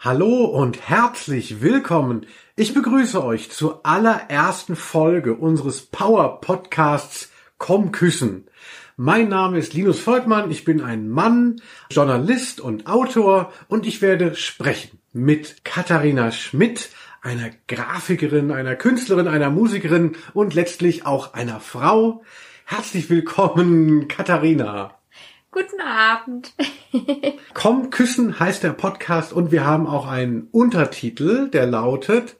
Hallo und herzlich willkommen. Ich begrüße euch zur allerersten Folge unseres Power Podcasts Komm küssen. Mein Name ist Linus Volkmann, ich bin ein Mann, Journalist und Autor und ich werde sprechen mit Katharina Schmidt, einer Grafikerin, einer Künstlerin, einer Musikerin und letztlich auch einer Frau. Herzlich willkommen, Katharina. Guten Abend. Komm küssen heißt der Podcast und wir haben auch einen Untertitel, der lautet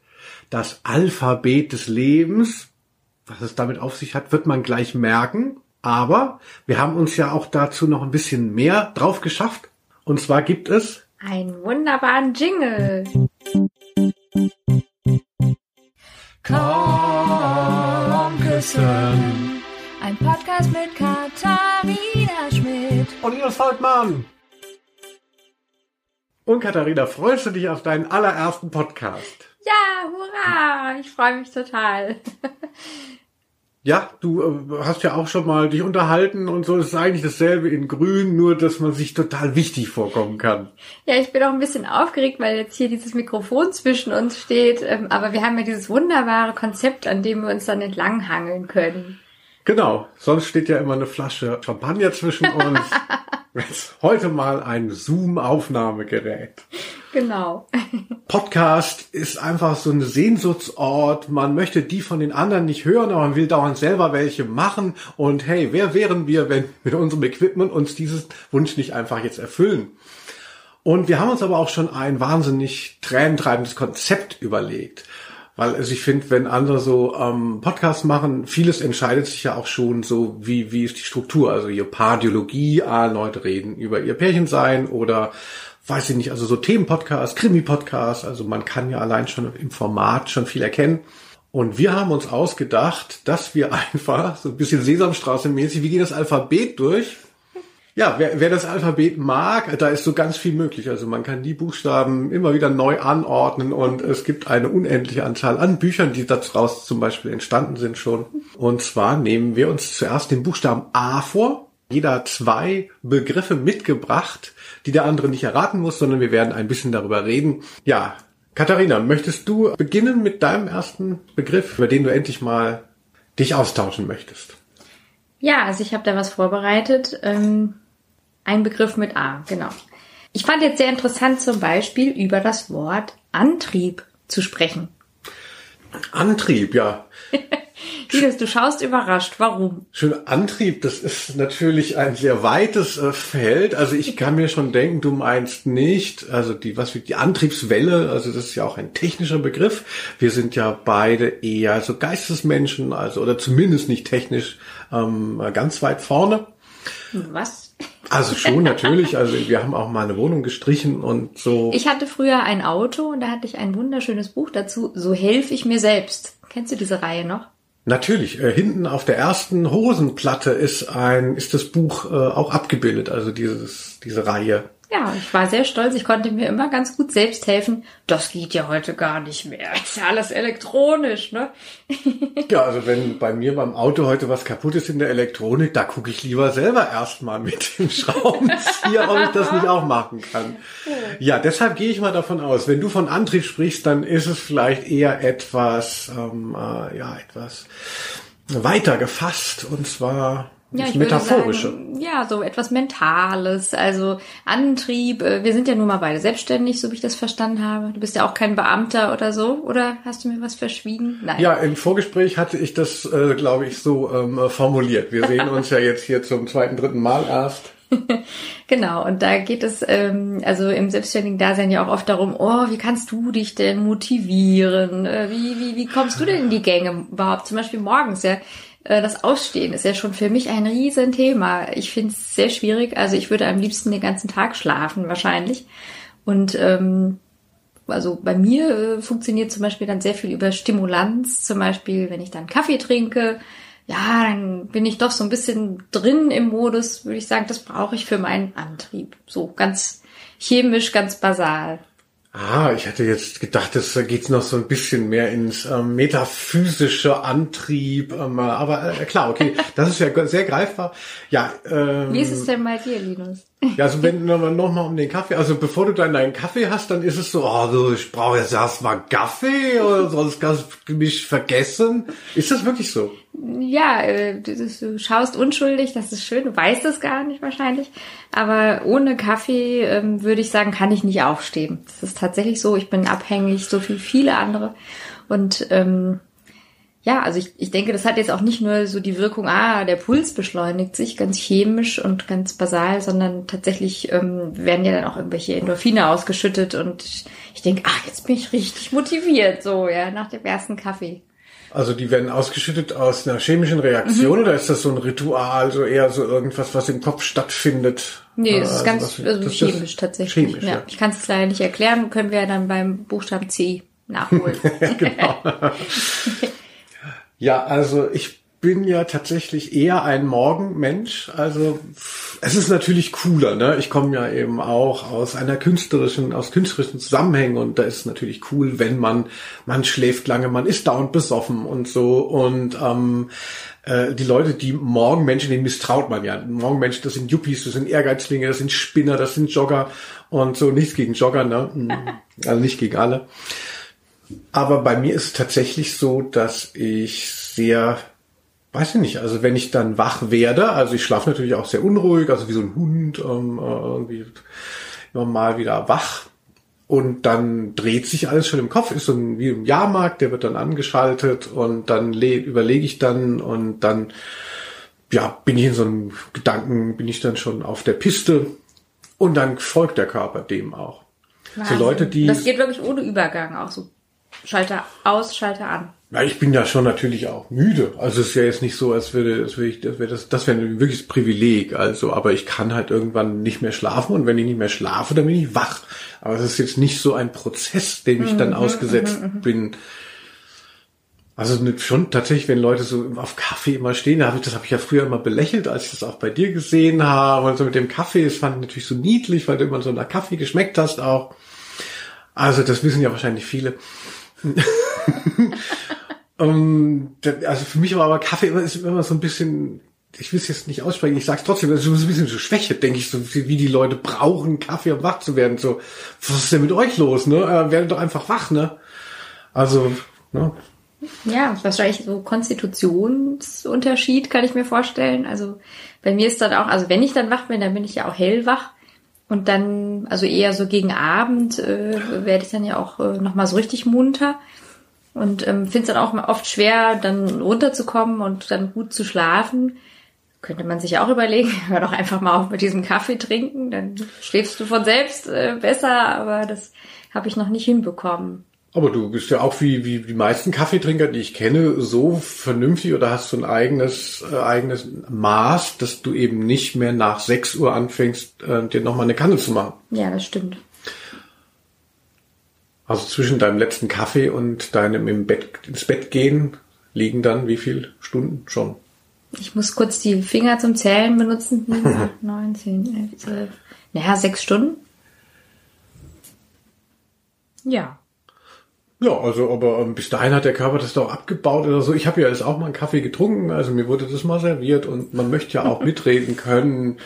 Das Alphabet des Lebens. Was es damit auf sich hat, wird man gleich merken. Aber wir haben uns ja auch dazu noch ein bisschen mehr drauf geschafft. Und zwar gibt es einen wunderbaren Jingle. Komm küssen. Ein Podcast mit Katharina. Und Linus Volkmann. Und Katharina, freust du dich auf deinen allerersten Podcast? Ja, hurra! Ich freue mich total. Ja, du äh, hast ja auch schon mal dich unterhalten und so. Es ist eigentlich dasselbe in Grün, nur dass man sich total wichtig vorkommen kann. Ja, ich bin auch ein bisschen aufgeregt, weil jetzt hier dieses Mikrofon zwischen uns steht. Ähm, aber wir haben ja dieses wunderbare Konzept, an dem wir uns dann entlanghangeln können. Genau, sonst steht ja immer eine Flasche Champagner zwischen uns. Jetzt heute mal ein Zoom-Aufnahmegerät. Genau. Podcast ist einfach so ein Sehnsuchtsort. Man möchte die von den anderen nicht hören, aber man will dauernd selber welche machen. Und hey, wer wären wir, wenn mit unserem Equipment uns dieses Wunsch nicht einfach jetzt erfüllen? Und wir haben uns aber auch schon ein wahnsinnig tränentreibendes Konzept überlegt. Weil also ich finde, wenn andere so ähm, Podcasts machen, vieles entscheidet sich ja auch schon so, wie, wie ist die Struktur. Also ihr Pardiologie, ah, Leute reden über ihr Pärchensein oder weiß ich nicht, also so Themenpodcasts, Krimi-Podcasts, also man kann ja allein schon im Format schon viel erkennen. Und wir haben uns ausgedacht, dass wir einfach so ein bisschen Sesamstraße-mäßig, wir gehen das Alphabet durch ja, wer, wer das Alphabet mag, da ist so ganz viel möglich. Also man kann die Buchstaben immer wieder neu anordnen und es gibt eine unendliche Anzahl an Büchern, die daraus zum Beispiel entstanden sind schon. Und zwar nehmen wir uns zuerst den Buchstaben A vor. Jeder zwei Begriffe mitgebracht, die der andere nicht erraten muss, sondern wir werden ein bisschen darüber reden. Ja, Katharina, möchtest du beginnen mit deinem ersten Begriff, über den du endlich mal dich austauschen möchtest? Ja, also ich habe da was vorbereitet. Ähm ein Begriff mit A, genau. Ich fand jetzt sehr interessant zum Beispiel über das Wort Antrieb zu sprechen. Antrieb, ja. Linus, du schaust überrascht. Warum? Schön Antrieb, das ist natürlich ein sehr weites äh, Feld. Also ich kann mir schon denken, du meinst nicht, also die, was wie die Antriebswelle, also das ist ja auch ein technischer Begriff. Wir sind ja beide eher so Geistesmenschen, also oder zumindest nicht technisch ähm, ganz weit vorne. Was? Also schon, natürlich. Also wir haben auch mal eine Wohnung gestrichen und so. Ich hatte früher ein Auto und da hatte ich ein wunderschönes Buch dazu. So helfe ich mir selbst. Kennst du diese Reihe noch? Natürlich. Äh, hinten auf der ersten Hosenplatte ist ein, ist das Buch äh, auch abgebildet. Also dieses, diese Reihe. Ja, ich war sehr stolz. Ich konnte mir immer ganz gut selbst helfen. Das geht ja heute gar nicht mehr. Ist ja alles elektronisch, ne? ja, also wenn bei mir beim Auto heute was kaputt ist in der Elektronik, da gucke ich lieber selber erstmal mit dem Schraubenzieher, ob ich das nicht auch machen kann. Ja, deshalb gehe ich mal davon aus, wenn du von Antrieb sprichst, dann ist es vielleicht eher etwas, ähm, äh, ja, etwas weiter gefasst und zwar ja, ich Metaphorische. Sagen, ja, so etwas Mentales, also Antrieb. Äh, wir sind ja nun mal beide selbstständig, so wie ich das verstanden habe. Du bist ja auch kein Beamter oder so, oder hast du mir was verschwiegen? Nein. Ja, im Vorgespräch hatte ich das, äh, glaube ich, so ähm, formuliert. Wir sehen uns ja jetzt hier zum zweiten, dritten Mal erst. genau, und da geht es ähm, also im selbstständigen Dasein ja auch oft darum, oh, wie kannst du dich denn motivieren? Äh, wie, wie, wie kommst du denn in die Gänge überhaupt? Zum Beispiel morgens, ja äh, das Ausstehen ist ja schon für mich ein Riesenthema. Ich finde es sehr schwierig. Also ich würde am liebsten den ganzen Tag schlafen wahrscheinlich. Und ähm, also bei mir äh, funktioniert zum Beispiel dann sehr viel über Stimulanz. Zum Beispiel, wenn ich dann Kaffee trinke, ja, dann bin ich doch so ein bisschen drin im Modus, würde ich sagen, das brauche ich für meinen Antrieb. So ganz chemisch, ganz basal. Ah, ich hatte jetzt gedacht, es geht noch so ein bisschen mehr ins ähm, metaphysische Antrieb, ähm, aber äh, klar, okay, das ist ja sehr greifbar. Ja. Ähm, Wie ist es denn bei dir, Linus? Ja, also wenn du noch mal um den Kaffee, also bevor du dann deinen Kaffee hast, dann ist es so, oh, so, ich brauche jetzt erstmal Kaffee oder sonst kannst du mich vergessen. Ist das wirklich so? Ja, äh, du, du schaust unschuldig, das ist schön, du weißt es gar nicht wahrscheinlich. Aber ohne Kaffee ähm, würde ich sagen, kann ich nicht aufstehen. Das ist tatsächlich so, ich bin abhängig, so wie viele andere. Und ähm, ja, also ich, ich denke, das hat jetzt auch nicht nur so die Wirkung, ah, der Puls beschleunigt sich ganz chemisch und ganz basal, sondern tatsächlich ähm, werden ja dann auch irgendwelche Endorphine ausgeschüttet und ich denke, ach, jetzt bin ich richtig motiviert, so, ja, nach dem ersten Kaffee. Also die werden ausgeschüttet aus einer chemischen Reaktion mhm. oder ist das so ein Ritual, so eher so irgendwas, was im Kopf stattfindet? Nee, das ist also ganz also das chemisch tatsächlich. Chemisch, ja. ja. Ich kann es leider nicht erklären, können wir ja dann beim Buchstaben C nachholen. genau. Ja, also ich bin ja tatsächlich eher ein Morgenmensch. Also es ist natürlich cooler, ne? Ich komme ja eben auch aus einer künstlerischen, aus künstlerischen Zusammenhängen und da ist es natürlich cool, wenn man, man schläft lange, man ist dauernd besoffen und so und ähm, äh, die Leute, die Morgenmenschen, denen misstraut man ja. Morgenmenschen, das sind Yuppies, das sind Ehrgeizlinge, das sind Spinner, das sind Jogger und so. Nichts gegen Jogger, ne? Also nicht gegen alle. Aber bei mir ist es tatsächlich so, dass ich sehr, weiß ich nicht, also wenn ich dann wach werde, also ich schlafe natürlich auch sehr unruhig, also wie so ein Hund, ähm, äh, irgendwie immer mal wieder wach. Und dann dreht sich alles schon im Kopf, ist so ein, wie im Jahrmarkt, der wird dann angeschaltet und dann überlege ich dann und dann, ja, bin ich in so einem Gedanken, bin ich dann schon auf der Piste und dann folgt der Körper dem auch. Wahnsinn. So Leute, die. Das geht wirklich ohne Übergang auch so Schalter aus, Schalter an. Ja, ich bin ja schon natürlich auch müde. Also es ist ja jetzt nicht so, als würde, als würde ich, das wäre das, das wäre ein wirkliches Privileg. Also, aber ich kann halt irgendwann nicht mehr schlafen und wenn ich nicht mehr schlafe, dann bin ich wach. Aber es ist jetzt nicht so ein Prozess, dem ich dann mhm, ausgesetzt mhm, mhm. bin. Also schon tatsächlich, wenn Leute so auf Kaffee immer stehen, das habe ich ja früher immer belächelt, als ich das auch bei dir gesehen habe. Und so mit dem Kaffee, das fand ich natürlich so niedlich, weil du immer so nach Kaffee geschmeckt hast auch. Also das wissen ja wahrscheinlich viele. um, also für mich war aber Kaffee immer, ist immer so ein bisschen, ich will es jetzt nicht aussprechen, ich sag's trotzdem, das ist ein bisschen so Schwäche, denke ich, so wie die Leute brauchen, Kaffee, um wach zu werden. So, was ist denn mit euch los, ne? Äh, werdet doch einfach wach, ne? Also, ne? Ja, wahrscheinlich so Konstitutionsunterschied kann ich mir vorstellen. Also bei mir ist dann auch, also wenn ich dann wach bin, dann bin ich ja auch hellwach. Und dann, also eher so gegen Abend, äh, werde ich dann ja auch äh, nochmal so richtig munter. Und ähm, finde es dann auch oft schwer, dann runterzukommen und dann gut zu schlafen. Könnte man sich auch überlegen, hör doch einfach mal auf mit diesem Kaffee trinken, dann schläfst du von selbst äh, besser, aber das habe ich noch nicht hinbekommen. Aber du bist ja auch wie, wie die meisten Kaffeetrinker, die ich kenne, so vernünftig oder hast du ein eigenes, äh, eigenes Maß, dass du eben nicht mehr nach 6 Uhr anfängst, äh, dir nochmal eine Kanne zu machen. Ja, das stimmt. Also zwischen deinem letzten Kaffee und deinem im Bett, ins Bett gehen liegen dann wie viele Stunden schon? Ich muss kurz die Finger zum Zählen benutzen. 7, 8, 9, 10, 11, 12. Naja, sechs Stunden. Ja. Ja, also aber ähm, bis dahin hat der Körper das doch abgebaut oder so. Ich habe ja jetzt auch mal einen Kaffee getrunken, also mir wurde das mal serviert und man möchte ja auch mitreden können.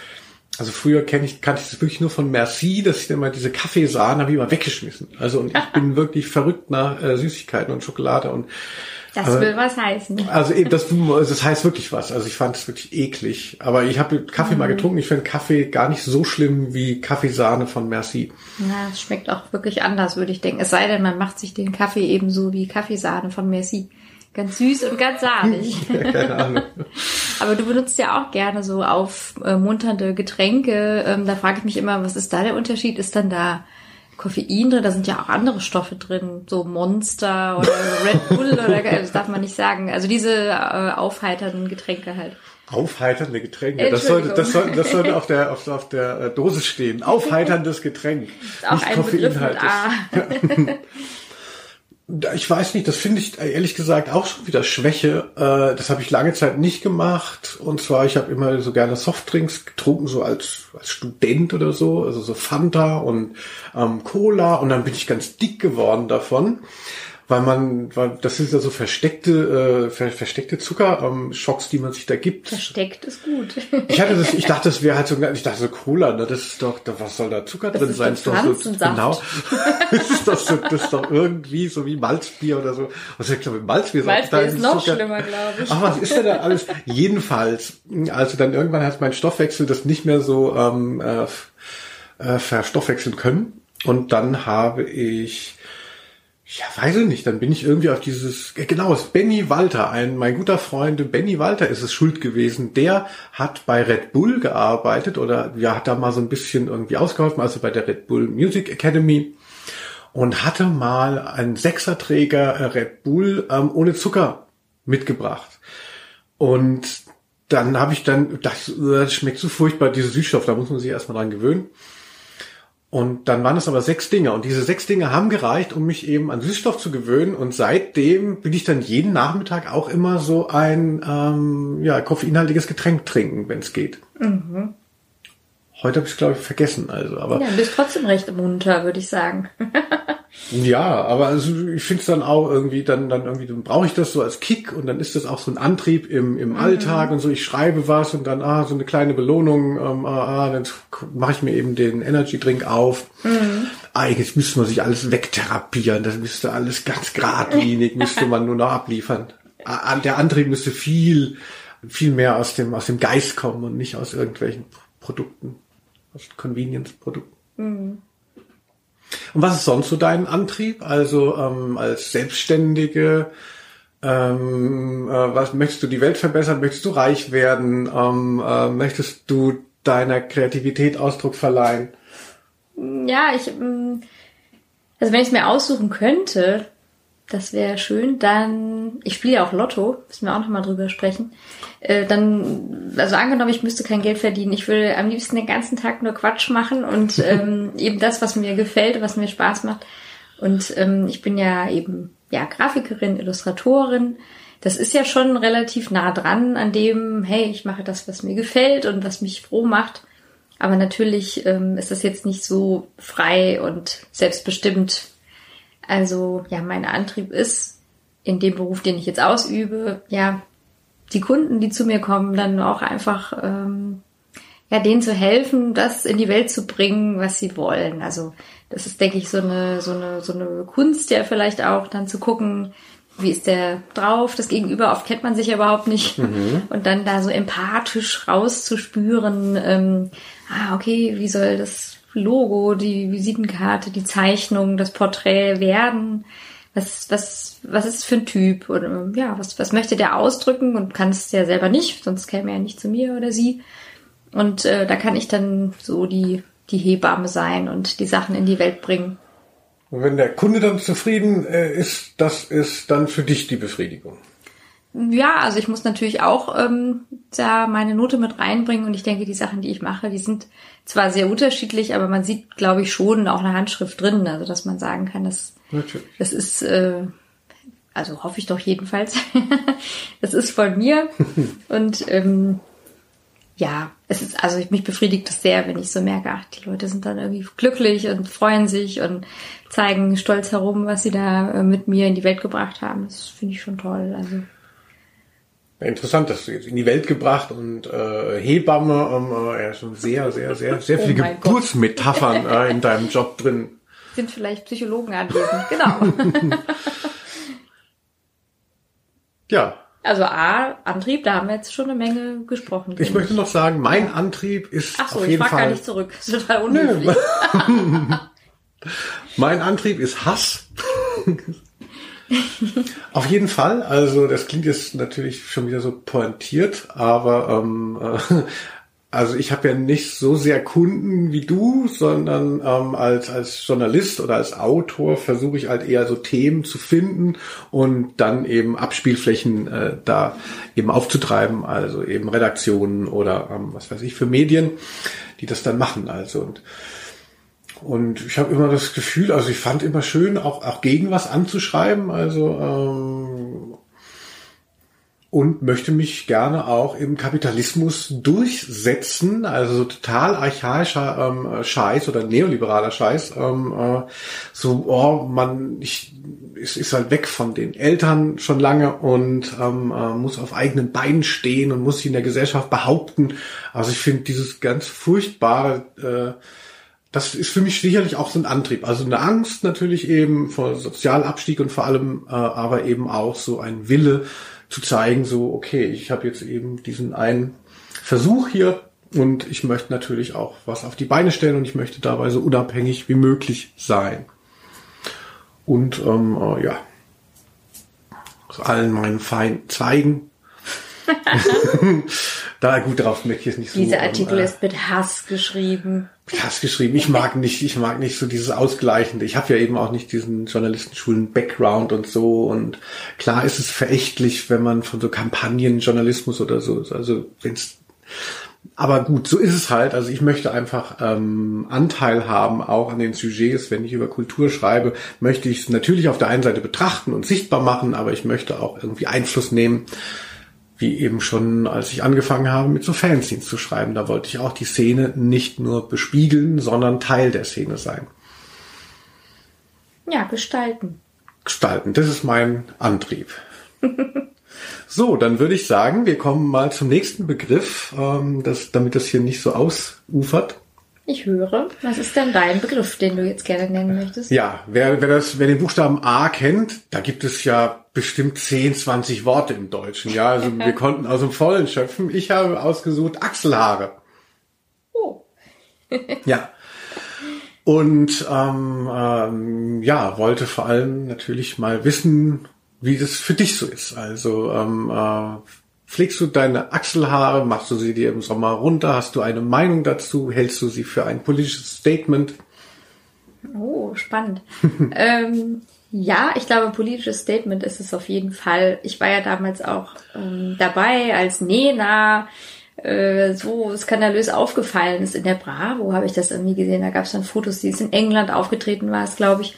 Also früher kenn ich, kannte ich das wirklich nur von Merci, dass ich dann mal diese Kaffeesahne habe ich mal weggeschmissen. Also und ich bin wirklich verrückt nach äh, Süßigkeiten und Schokolade und das will was heißen. Also eben, das, das heißt wirklich was. Also ich fand es wirklich eklig. Aber ich habe Kaffee mhm. mal getrunken. Ich finde Kaffee gar nicht so schlimm wie Kaffeesahne von Merci. Ja, es schmeckt auch wirklich anders, würde ich denken. Es sei denn, man macht sich den Kaffee ebenso wie Kaffeesahne von Merci. Ganz süß und ganz sahnig. Keine Ahnung. Aber du benutzt ja auch gerne so aufmunternde Getränke. Ähm, da frage ich mich immer, was ist da der Unterschied? Ist dann da Koffein drin, da sind ja auch andere Stoffe drin, so Monster oder Red Bull oder das darf man nicht sagen. Also diese äh, aufheiternden Getränke halt. Aufheiternde Getränke. Das sollte, das sollte, das sollte auf der, auf, auf der äh, Dose stehen. Aufheiterndes Getränk. Ist auch nicht ein Koffeinhaltig. ich weiß nicht, das finde ich ehrlich gesagt auch schon wieder Schwäche. Äh, das habe ich lange Zeit nicht gemacht. Und zwar, ich habe immer so gerne Softdrinks getrunken, so als, als Student oder so. Also so Fanta und ähm, Cola. Und dann bin ich ganz dick geworden davon. Weil man, weil das sind ja so versteckte, äh, ver, versteckte Zuckerschocks, ähm, die man sich da gibt. Versteckt ist gut. Ich hatte das, ich dachte, das wäre halt so, ich dachte so Cola, ne, das ist doch, was soll da Zucker Das drin ist sein? Ist doch so, genau. das ist doch so, das ist doch irgendwie so wie Malzbier oder so. Was ich glaube, Malzbier, Malzbier da ist noch Zucker- schlimmer, glaube ich. Ach, was ist denn da alles? Jedenfalls, also dann irgendwann hat mein Stoffwechsel das nicht mehr so ähm, äh, äh, verstoffwechseln können. Und dann habe ich, ja, weiß ich nicht, dann bin ich irgendwie auf dieses, äh, genau, es ist Benny Walter, ein, mein guter Freund, Benny Walter ist es schuld gewesen. Der hat bei Red Bull gearbeitet oder ja, hat da mal so ein bisschen irgendwie ausgeholfen, also bei der Red Bull Music Academy und hatte mal einen Sechserträger äh, Red Bull ähm, ohne Zucker mitgebracht. Und dann habe ich dann, das, das schmeckt so furchtbar, diese Süßstoff, da muss man sich erstmal dran gewöhnen. Und dann waren es aber sechs Dinge. Und diese sechs Dinge haben gereicht, um mich eben an Süßstoff zu gewöhnen. Und seitdem will ich dann jeden Nachmittag auch immer so ein ähm, ja, koffeinhaltiges Getränk trinken, wenn es geht. Heute habe ich es, glaube ich, vergessen. Also, aber Ja, du bist trotzdem recht munter, würde ich sagen. Ja, aber also ich finde es dann auch irgendwie, dann, dann irgendwie, dann brauche ich das so als Kick und dann ist das auch so ein Antrieb im, im Alltag und so, ich schreibe was und dann, ah, so eine kleine Belohnung, ähm, ah, ah, dann mache ich mir eben den Energy Drink auf. Eigentlich müsste man sich alles wegtherapieren, das müsste alles ganz geradlinig, müsste man nur noch abliefern. Der Antrieb müsste viel, viel mehr aus dem, aus dem Geist kommen und nicht aus irgendwelchen Produkten, aus Convenience-Produkten. Und was ist sonst so dein Antrieb? Also ähm, als Selbstständige, ähm, äh, was möchtest du die Welt verbessern? Möchtest du reich werden? Ähm, äh, möchtest du deiner Kreativität Ausdruck verleihen? Ja, ich, ähm, also wenn ich es mir aussuchen könnte, das wäre schön, dann, ich spiele ja auch Lotto, müssen wir auch nochmal drüber sprechen, äh, dann, also angenommen, ich müsste kein Geld verdienen, ich würde am liebsten den ganzen Tag nur Quatsch machen und ähm, eben das, was mir gefällt, was mir Spaß macht. Und ähm, ich bin ja eben, ja, Grafikerin, Illustratorin. Das ist ja schon relativ nah dran an dem, hey, ich mache das, was mir gefällt und was mich froh macht. Aber natürlich ähm, ist das jetzt nicht so frei und selbstbestimmt. Also ja, mein Antrieb ist in dem Beruf, den ich jetzt ausübe, ja, die Kunden, die zu mir kommen, dann auch einfach ähm, ja, denen zu helfen, das in die Welt zu bringen, was sie wollen. Also das ist, denke ich, so eine, so eine, so eine Kunst ja vielleicht auch, dann zu gucken, wie ist der drauf, das Gegenüber, oft kennt man sich ja überhaupt nicht. Und dann da so empathisch rauszuspüren, ähm, ah, okay, wie soll das Logo, die Visitenkarte, die Zeichnung, das Porträt werden? Was, was, was ist für ein Typ? Oder ja, was, was möchte der ausdrücken und kann es ja selber nicht, sonst käme er nicht zu mir oder sie. Und äh, da kann ich dann so die, die Hebamme sein und die Sachen in die Welt bringen. Und wenn der Kunde dann zufrieden äh, ist, das ist dann für dich die Befriedigung. Ja, also ich muss natürlich auch ähm, da meine Note mit reinbringen und ich denke, die Sachen, die ich mache, die sind zwar sehr unterschiedlich, aber man sieht, glaube ich, schon auch eine Handschrift drin, also dass man sagen kann, Natürlich. das ist, äh, also hoffe ich doch jedenfalls, das ist von mir und ähm, ja, es ist, also mich befriedigt es sehr, wenn ich so merke, ach, die Leute sind dann irgendwie glücklich und freuen sich und zeigen stolz herum, was sie da äh, mit mir in die Welt gebracht haben. Das finde ich schon toll. Also interessant, das jetzt in die Welt gebracht und äh, Hebamme, ähm, äh, ja, schon sehr, sehr, sehr, sehr Oh viele. Geburtsmetaphern äh, in deinem Job drin. sind vielleicht Psychologen anwesend. Genau. Ja, Also A, Antrieb, da haben wir jetzt schon eine Menge gesprochen. ich möchte noch sagen, mein Antrieb ist Ach so, auf ich frage gar nicht zurück. Das ist total unhöflich. Mein Antrieb ist Hass. Auf jeden Fall. Also das klingt jetzt natürlich schon wieder so pointiert, aber ähm, äh, also ich habe ja nicht so sehr Kunden wie du, sondern ähm, als als Journalist oder als Autor versuche ich halt eher so Themen zu finden und dann eben Abspielflächen äh, da eben aufzutreiben, also eben Redaktionen oder ähm, was weiß ich für Medien, die das dann machen. Also und und ich habe immer das Gefühl, also ich fand immer schön, auch, auch gegen was anzuschreiben. Also ähm, und möchte mich gerne auch im Kapitalismus durchsetzen, also so total archaischer ähm, Scheiß oder neoliberaler Scheiß. Ähm, äh, so, oh, man, ich, es ist halt weg von den Eltern schon lange und ähm, äh, muss auf eigenen Beinen stehen und muss sich in der Gesellschaft behaupten. Also ich finde dieses ganz furchtbare äh, das ist für mich sicherlich auch so ein Antrieb. Also eine Angst natürlich eben vor Sozialabstieg und vor allem äh, aber eben auch so ein Wille, zu zeigen, so, okay, ich habe jetzt eben diesen einen Versuch hier und ich möchte natürlich auch was auf die Beine stellen und ich möchte dabei so unabhängig wie möglich sein. Und ähm, äh, ja, aus allen meinen feinen Zweigen. da gut darauf möchte ich jetzt nicht so. Dieser Artikel ähm, ist mit Hass geschrieben. Hass geschrieben. Ich mag nicht, ich mag nicht so dieses Ausgleichende. Ich habe ja eben auch nicht diesen Journalistenschulen Background und so. Und klar ist es verächtlich, wenn man von so Kampagnenjournalismus oder so, also wenn's aber gut, so ist es halt. Also ich möchte einfach ähm, Anteil haben, auch an den Sujets. Wenn ich über Kultur schreibe, möchte ich es natürlich auf der einen Seite betrachten und sichtbar machen, aber ich möchte auch irgendwie Einfluss nehmen wie eben schon, als ich angefangen habe, mit so Fanzines zu schreiben. Da wollte ich auch die Szene nicht nur bespiegeln, sondern Teil der Szene sein. Ja, gestalten. Gestalten, das ist mein Antrieb. so, dann würde ich sagen, wir kommen mal zum nächsten Begriff, ähm, das, damit das hier nicht so ausufert. Ich höre. Was ist denn dein Begriff, den du jetzt gerne nennen möchtest? Ja, wer, wer, das, wer den Buchstaben A kennt, da gibt es ja bestimmt 10, 20 Worte im Deutschen. Ja, also wir konnten aus dem Vollen schöpfen. Ich habe ausgesucht Achselhaare. Oh. ja. Und ähm, ähm, ja, wollte vor allem natürlich mal wissen, wie das für dich so ist. Also ähm, äh, Pflegst du deine Achselhaare? Machst du sie dir im Sommer runter? Hast du eine Meinung dazu? Hältst du sie für ein politisches Statement? Oh, spannend. ähm, ja, ich glaube, politisches Statement ist es auf jeden Fall. Ich war ja damals auch ähm, dabei, als Nena äh, so skandalös aufgefallen ist in der Bravo, habe ich das irgendwie gesehen. Da gab es dann Fotos, die es in England aufgetreten war, glaube ich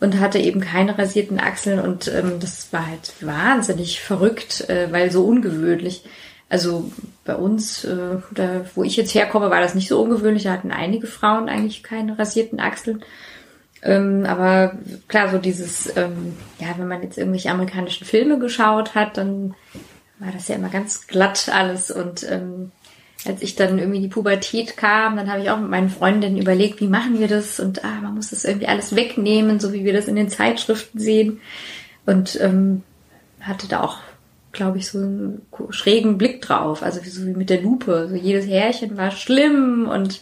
und hatte eben keine rasierten Achseln und ähm, das war halt wahnsinnig verrückt, äh, weil so ungewöhnlich. Also bei uns, äh, da, wo ich jetzt herkomme, war das nicht so ungewöhnlich. Da hatten einige Frauen eigentlich keine rasierten Achseln. Ähm, aber klar, so dieses, ähm, ja, wenn man jetzt irgendwelche amerikanischen Filme geschaut hat, dann war das ja immer ganz glatt alles und ähm, als ich dann irgendwie die Pubertät kam, dann habe ich auch mit meinen Freundinnen überlegt, wie machen wir das? Und ah, man muss das irgendwie alles wegnehmen, so wie wir das in den Zeitschriften sehen. Und ähm, hatte da auch, glaube ich, so einen schrägen Blick drauf. Also so wie mit der Lupe. So jedes Härchen war schlimm und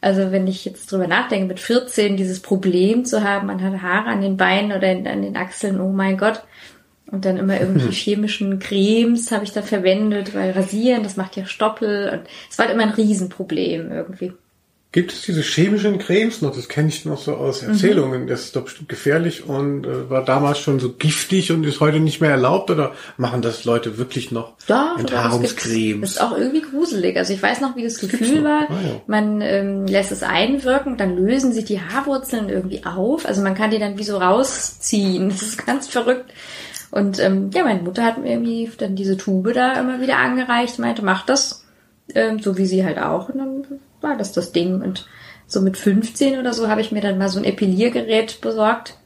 also wenn ich jetzt drüber nachdenke, mit 14 dieses Problem zu haben, man hat Haare an den Beinen oder an den Achseln, oh mein Gott, und dann immer irgendwelche chemischen Cremes habe ich da verwendet, weil rasieren, das macht ja Stoppel. Und es war halt immer ein Riesenproblem irgendwie. Gibt es diese chemischen Cremes noch? Das kenne ich noch so aus mhm. Erzählungen. Mhm. Das ist doch bestimmt gefährlich und äh, war damals schon so giftig und ist heute nicht mehr erlaubt oder machen das Leute wirklich noch doch, Enthaarungscremes? Das ist auch irgendwie gruselig. Also ich weiß noch, wie das, das Gefühl war. Ah, ja. Man ähm, lässt es einwirken, dann lösen sich die Haarwurzeln irgendwie auf. Also man kann die dann wie so rausziehen. Das ist ganz verrückt. Und ähm, ja, meine Mutter hat mir irgendwie dann diese Tube da immer wieder angereicht, meinte, mach das, ähm, so wie sie halt auch. Und dann war das das Ding. Und so mit 15 oder so habe ich mir dann mal so ein Epiliergerät besorgt.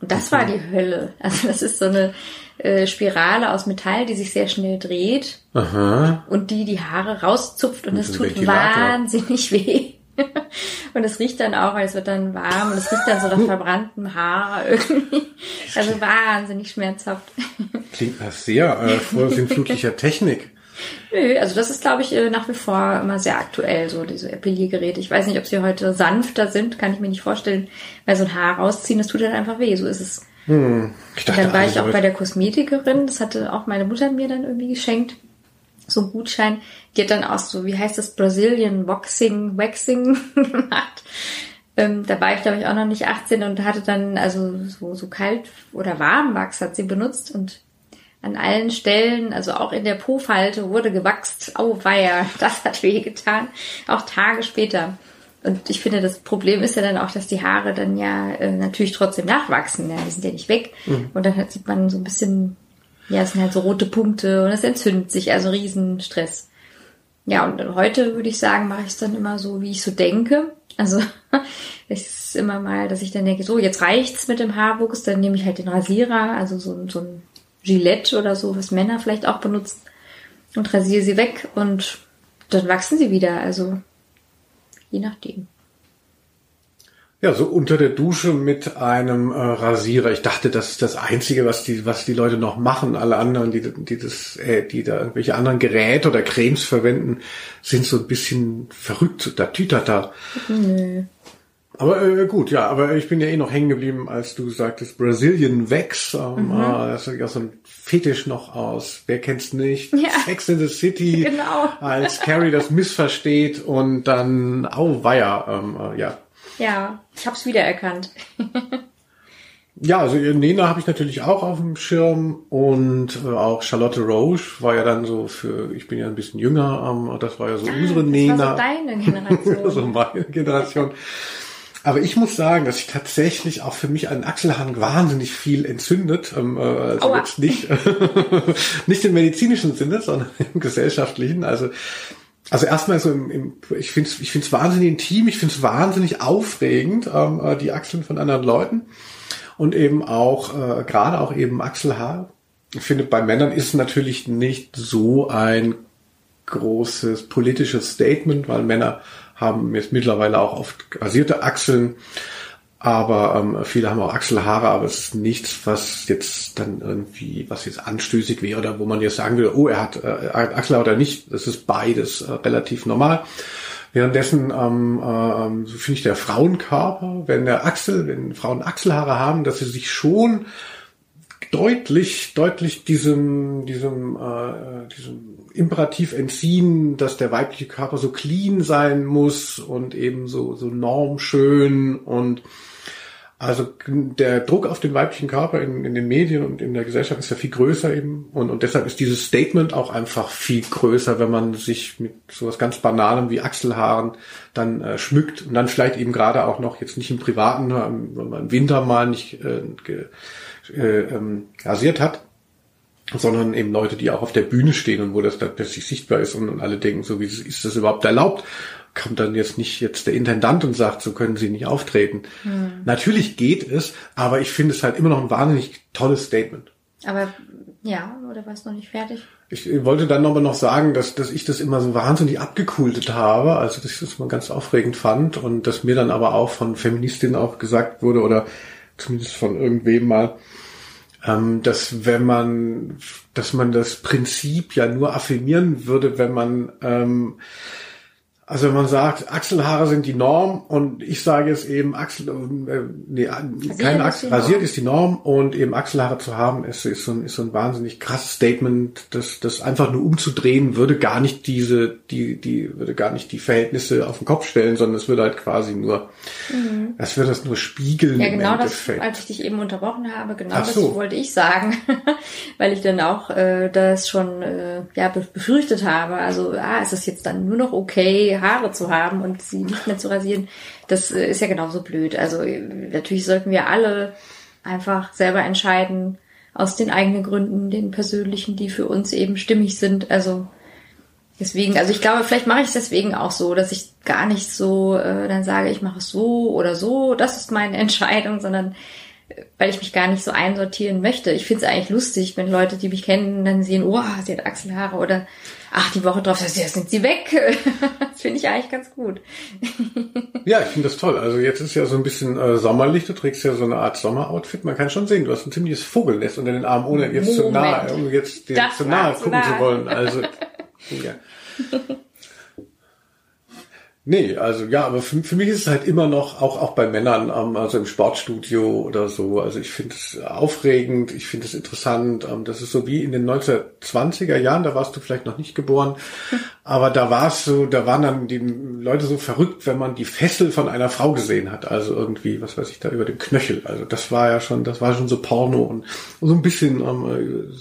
Und das war die Hölle. Also das ist so eine äh, Spirale aus Metall, die sich sehr schnell dreht Aha. und die die Haare rauszupft und, und das tut wahnsinnig weh. und es riecht dann auch, weil es wird dann warm und es riecht dann so nach verbranntem Haar irgendwie. Also wahnsinnig schmerzhaft. Klingt nach sehr äh, vorsinnflutlicher Technik. Nö, also das ist, glaube ich, äh, nach wie vor immer sehr aktuell, so diese Epiliergeräte. Ich weiß nicht, ob sie heute sanfter sind, kann ich mir nicht vorstellen, weil so ein Haar rausziehen, das tut halt einfach weh, so ist es. Hm, ich dachte, dann war ich auch bei der Kosmetikerin, das hatte auch meine Mutter mir dann irgendwie geschenkt so ein Gutschein. Die hat dann auch so, wie heißt das, Brazilian Waxing, Waxing gemacht. Ähm, da war ich, glaube ich, auch noch nicht 18 und hatte dann, also so, so kalt oder warm Wachs hat sie benutzt und an allen Stellen, also auch in der Po-Falte wurde gewachst. Au weia, das hat wehgetan. Auch Tage später. Und ich finde, das Problem ist ja dann auch, dass die Haare dann ja äh, natürlich trotzdem nachwachsen. Ja, die sind ja nicht weg. Mhm. Und dann sieht man so ein bisschen Ja, es sind halt so rote Punkte und es entzündet sich, also Riesenstress. Ja, und heute würde ich sagen, mache ich es dann immer so, wie ich so denke. Also es ist immer mal, dass ich dann denke, so, jetzt reicht's mit dem Haarwuchs, dann nehme ich halt den Rasierer, also so, so ein Gillette oder so, was Männer vielleicht auch benutzen, und rasiere sie weg und dann wachsen sie wieder. Also je nachdem. Ja, so unter der Dusche mit einem äh, Rasierer. Ich dachte, das ist das Einzige, was die, was die Leute noch machen. Alle anderen, die, die das, äh, die da irgendwelche anderen Geräte oder Cremes verwenden, sind so ein bisschen verrückt. Da tütert da. Nö. Aber äh, gut, ja, aber ich bin ja eh noch hängen geblieben, als du sagtest Brazilian Wax. Ähm, mhm. äh, das ist ja so ein Fetisch noch aus. Wer kennt's nicht? Ja. Sex in the City. genau. Als Carrie das missversteht und dann, au weia, ähm, äh, ja, ja, ich habe es wiedererkannt. ja, also Nena habe ich natürlich auch auf dem Schirm und äh, auch Charlotte Roche war ja dann so für, ich bin ja ein bisschen jünger, ähm, das war ja so ah, unsere das Nena. War so deine Generation. so meine Generation. Aber ich muss sagen, dass sich tatsächlich auch für mich ein Achselhang wahnsinnig viel entzündet. Ähm, äh, also Aua. jetzt nicht, nicht im medizinischen Sinne, sondern im gesellschaftlichen. Also also erstmal so im, im ich finde es ich find's wahnsinnig intim, ich finde es wahnsinnig aufregend, ähm, äh, die Achseln von anderen Leuten. Und eben auch, äh, gerade auch eben Achselhaar. Ich finde, bei Männern ist natürlich nicht so ein großes politisches Statement, weil Männer haben jetzt mittlerweile auch oft rasierte Achseln. Aber ähm, viele haben auch Achselhaare, aber es ist nichts, was jetzt dann irgendwie, was jetzt anstößig wäre oder wo man jetzt sagen würde, oh, er hat, äh, Achselhaare oder nicht. Das ist beides äh, relativ normal. Währenddessen ähm, äh, so finde ich der Frauenkörper, wenn der Achsel, wenn Frauen Achselhaare haben, dass sie sich schon deutlich, deutlich diesem, diesem, äh, diesem Imperativ entziehen, dass der weibliche Körper so clean sein muss und eben so, so normschön und also der Druck auf den weiblichen Körper in, in den Medien und in der Gesellschaft ist ja viel größer eben und, und deshalb ist dieses Statement auch einfach viel größer, wenn man sich mit sowas ganz Banalem wie Achselhaaren dann äh, schmückt und dann vielleicht eben gerade auch noch jetzt nicht im Privaten, wenn man im Winter mal nicht äh, äh, ähm, rasiert hat, sondern eben Leute, die auch auf der Bühne stehen und wo das dann plötzlich sichtbar ist und alle denken, so wie ist das überhaupt erlaubt? Kommt dann jetzt nicht jetzt der Intendant und sagt, so können Sie nicht auftreten. Hm. Natürlich geht es, aber ich finde es halt immer noch ein wahnsinnig tolles Statement. Aber ja, oder war es noch nicht fertig? Ich wollte dann aber noch sagen, dass, dass ich das immer so wahnsinnig abgekultet habe, also dass ich das mal ganz aufregend fand und dass mir dann aber auch von Feministinnen auch gesagt wurde oder zumindest von irgendwem mal, ähm, dass wenn man, dass man das Prinzip ja nur affirmieren würde, wenn man ähm, also wenn man sagt, Achselhaare sind die Norm und ich sage jetzt eben Achsel, äh, nee, keine Achsel, rasiert ist die Norm und eben Achselhaare zu haben, ist, ist, so, ein, ist so ein wahnsinnig krasses Statement, das, das einfach nur umzudrehen würde gar nicht diese, die, die würde gar nicht die Verhältnisse auf den Kopf stellen, sondern es würde halt quasi nur, mhm. es würde das nur spiegeln. Ja, genau das, als ich dich eben unterbrochen habe, genau Ach das so. wollte ich sagen, weil ich dann auch äh, das schon äh, ja befürchtet habe. Also, ah, ist das jetzt dann nur noch okay? Haare zu haben und sie nicht mehr zu rasieren, das äh, ist ja genauso blöd. Also äh, natürlich sollten wir alle einfach selber entscheiden, aus den eigenen Gründen, den persönlichen, die für uns eben stimmig sind. Also deswegen, also ich glaube, vielleicht mache ich es deswegen auch so, dass ich gar nicht so äh, dann sage, ich mache es so oder so, das ist meine Entscheidung, sondern äh, weil ich mich gar nicht so einsortieren möchte. Ich finde es eigentlich lustig, wenn Leute, die mich kennen, dann sehen, oh, sie hat Achselhaare oder ach, die Woche drauf, jetzt sind sie weg. das finde ich eigentlich ganz gut. ja, ich finde das toll. Also jetzt ist ja so ein bisschen äh, sommerlich, du trägst ja so eine Art Sommeroutfit. Man kann schon sehen, du hast ein ziemliches Vogelnest unter den Armen, ohne jetzt Moment. zu nahe, um jetzt zu nahe gucken nah. zu wollen. Also, ja. Nee, also ja, aber für, für mich ist es halt immer noch, auch, auch bei Männern, ähm, also im Sportstudio oder so, also ich finde es aufregend, ich finde es interessant, ähm, das ist so wie in den 1920er Jahren, da warst du vielleicht noch nicht geboren, aber da war es so, da waren dann die Leute so verrückt, wenn man die Fessel von einer Frau gesehen hat, also irgendwie, was weiß ich, da über den Knöchel, also das war ja schon, das war schon so Porno und so ein bisschen, ähm,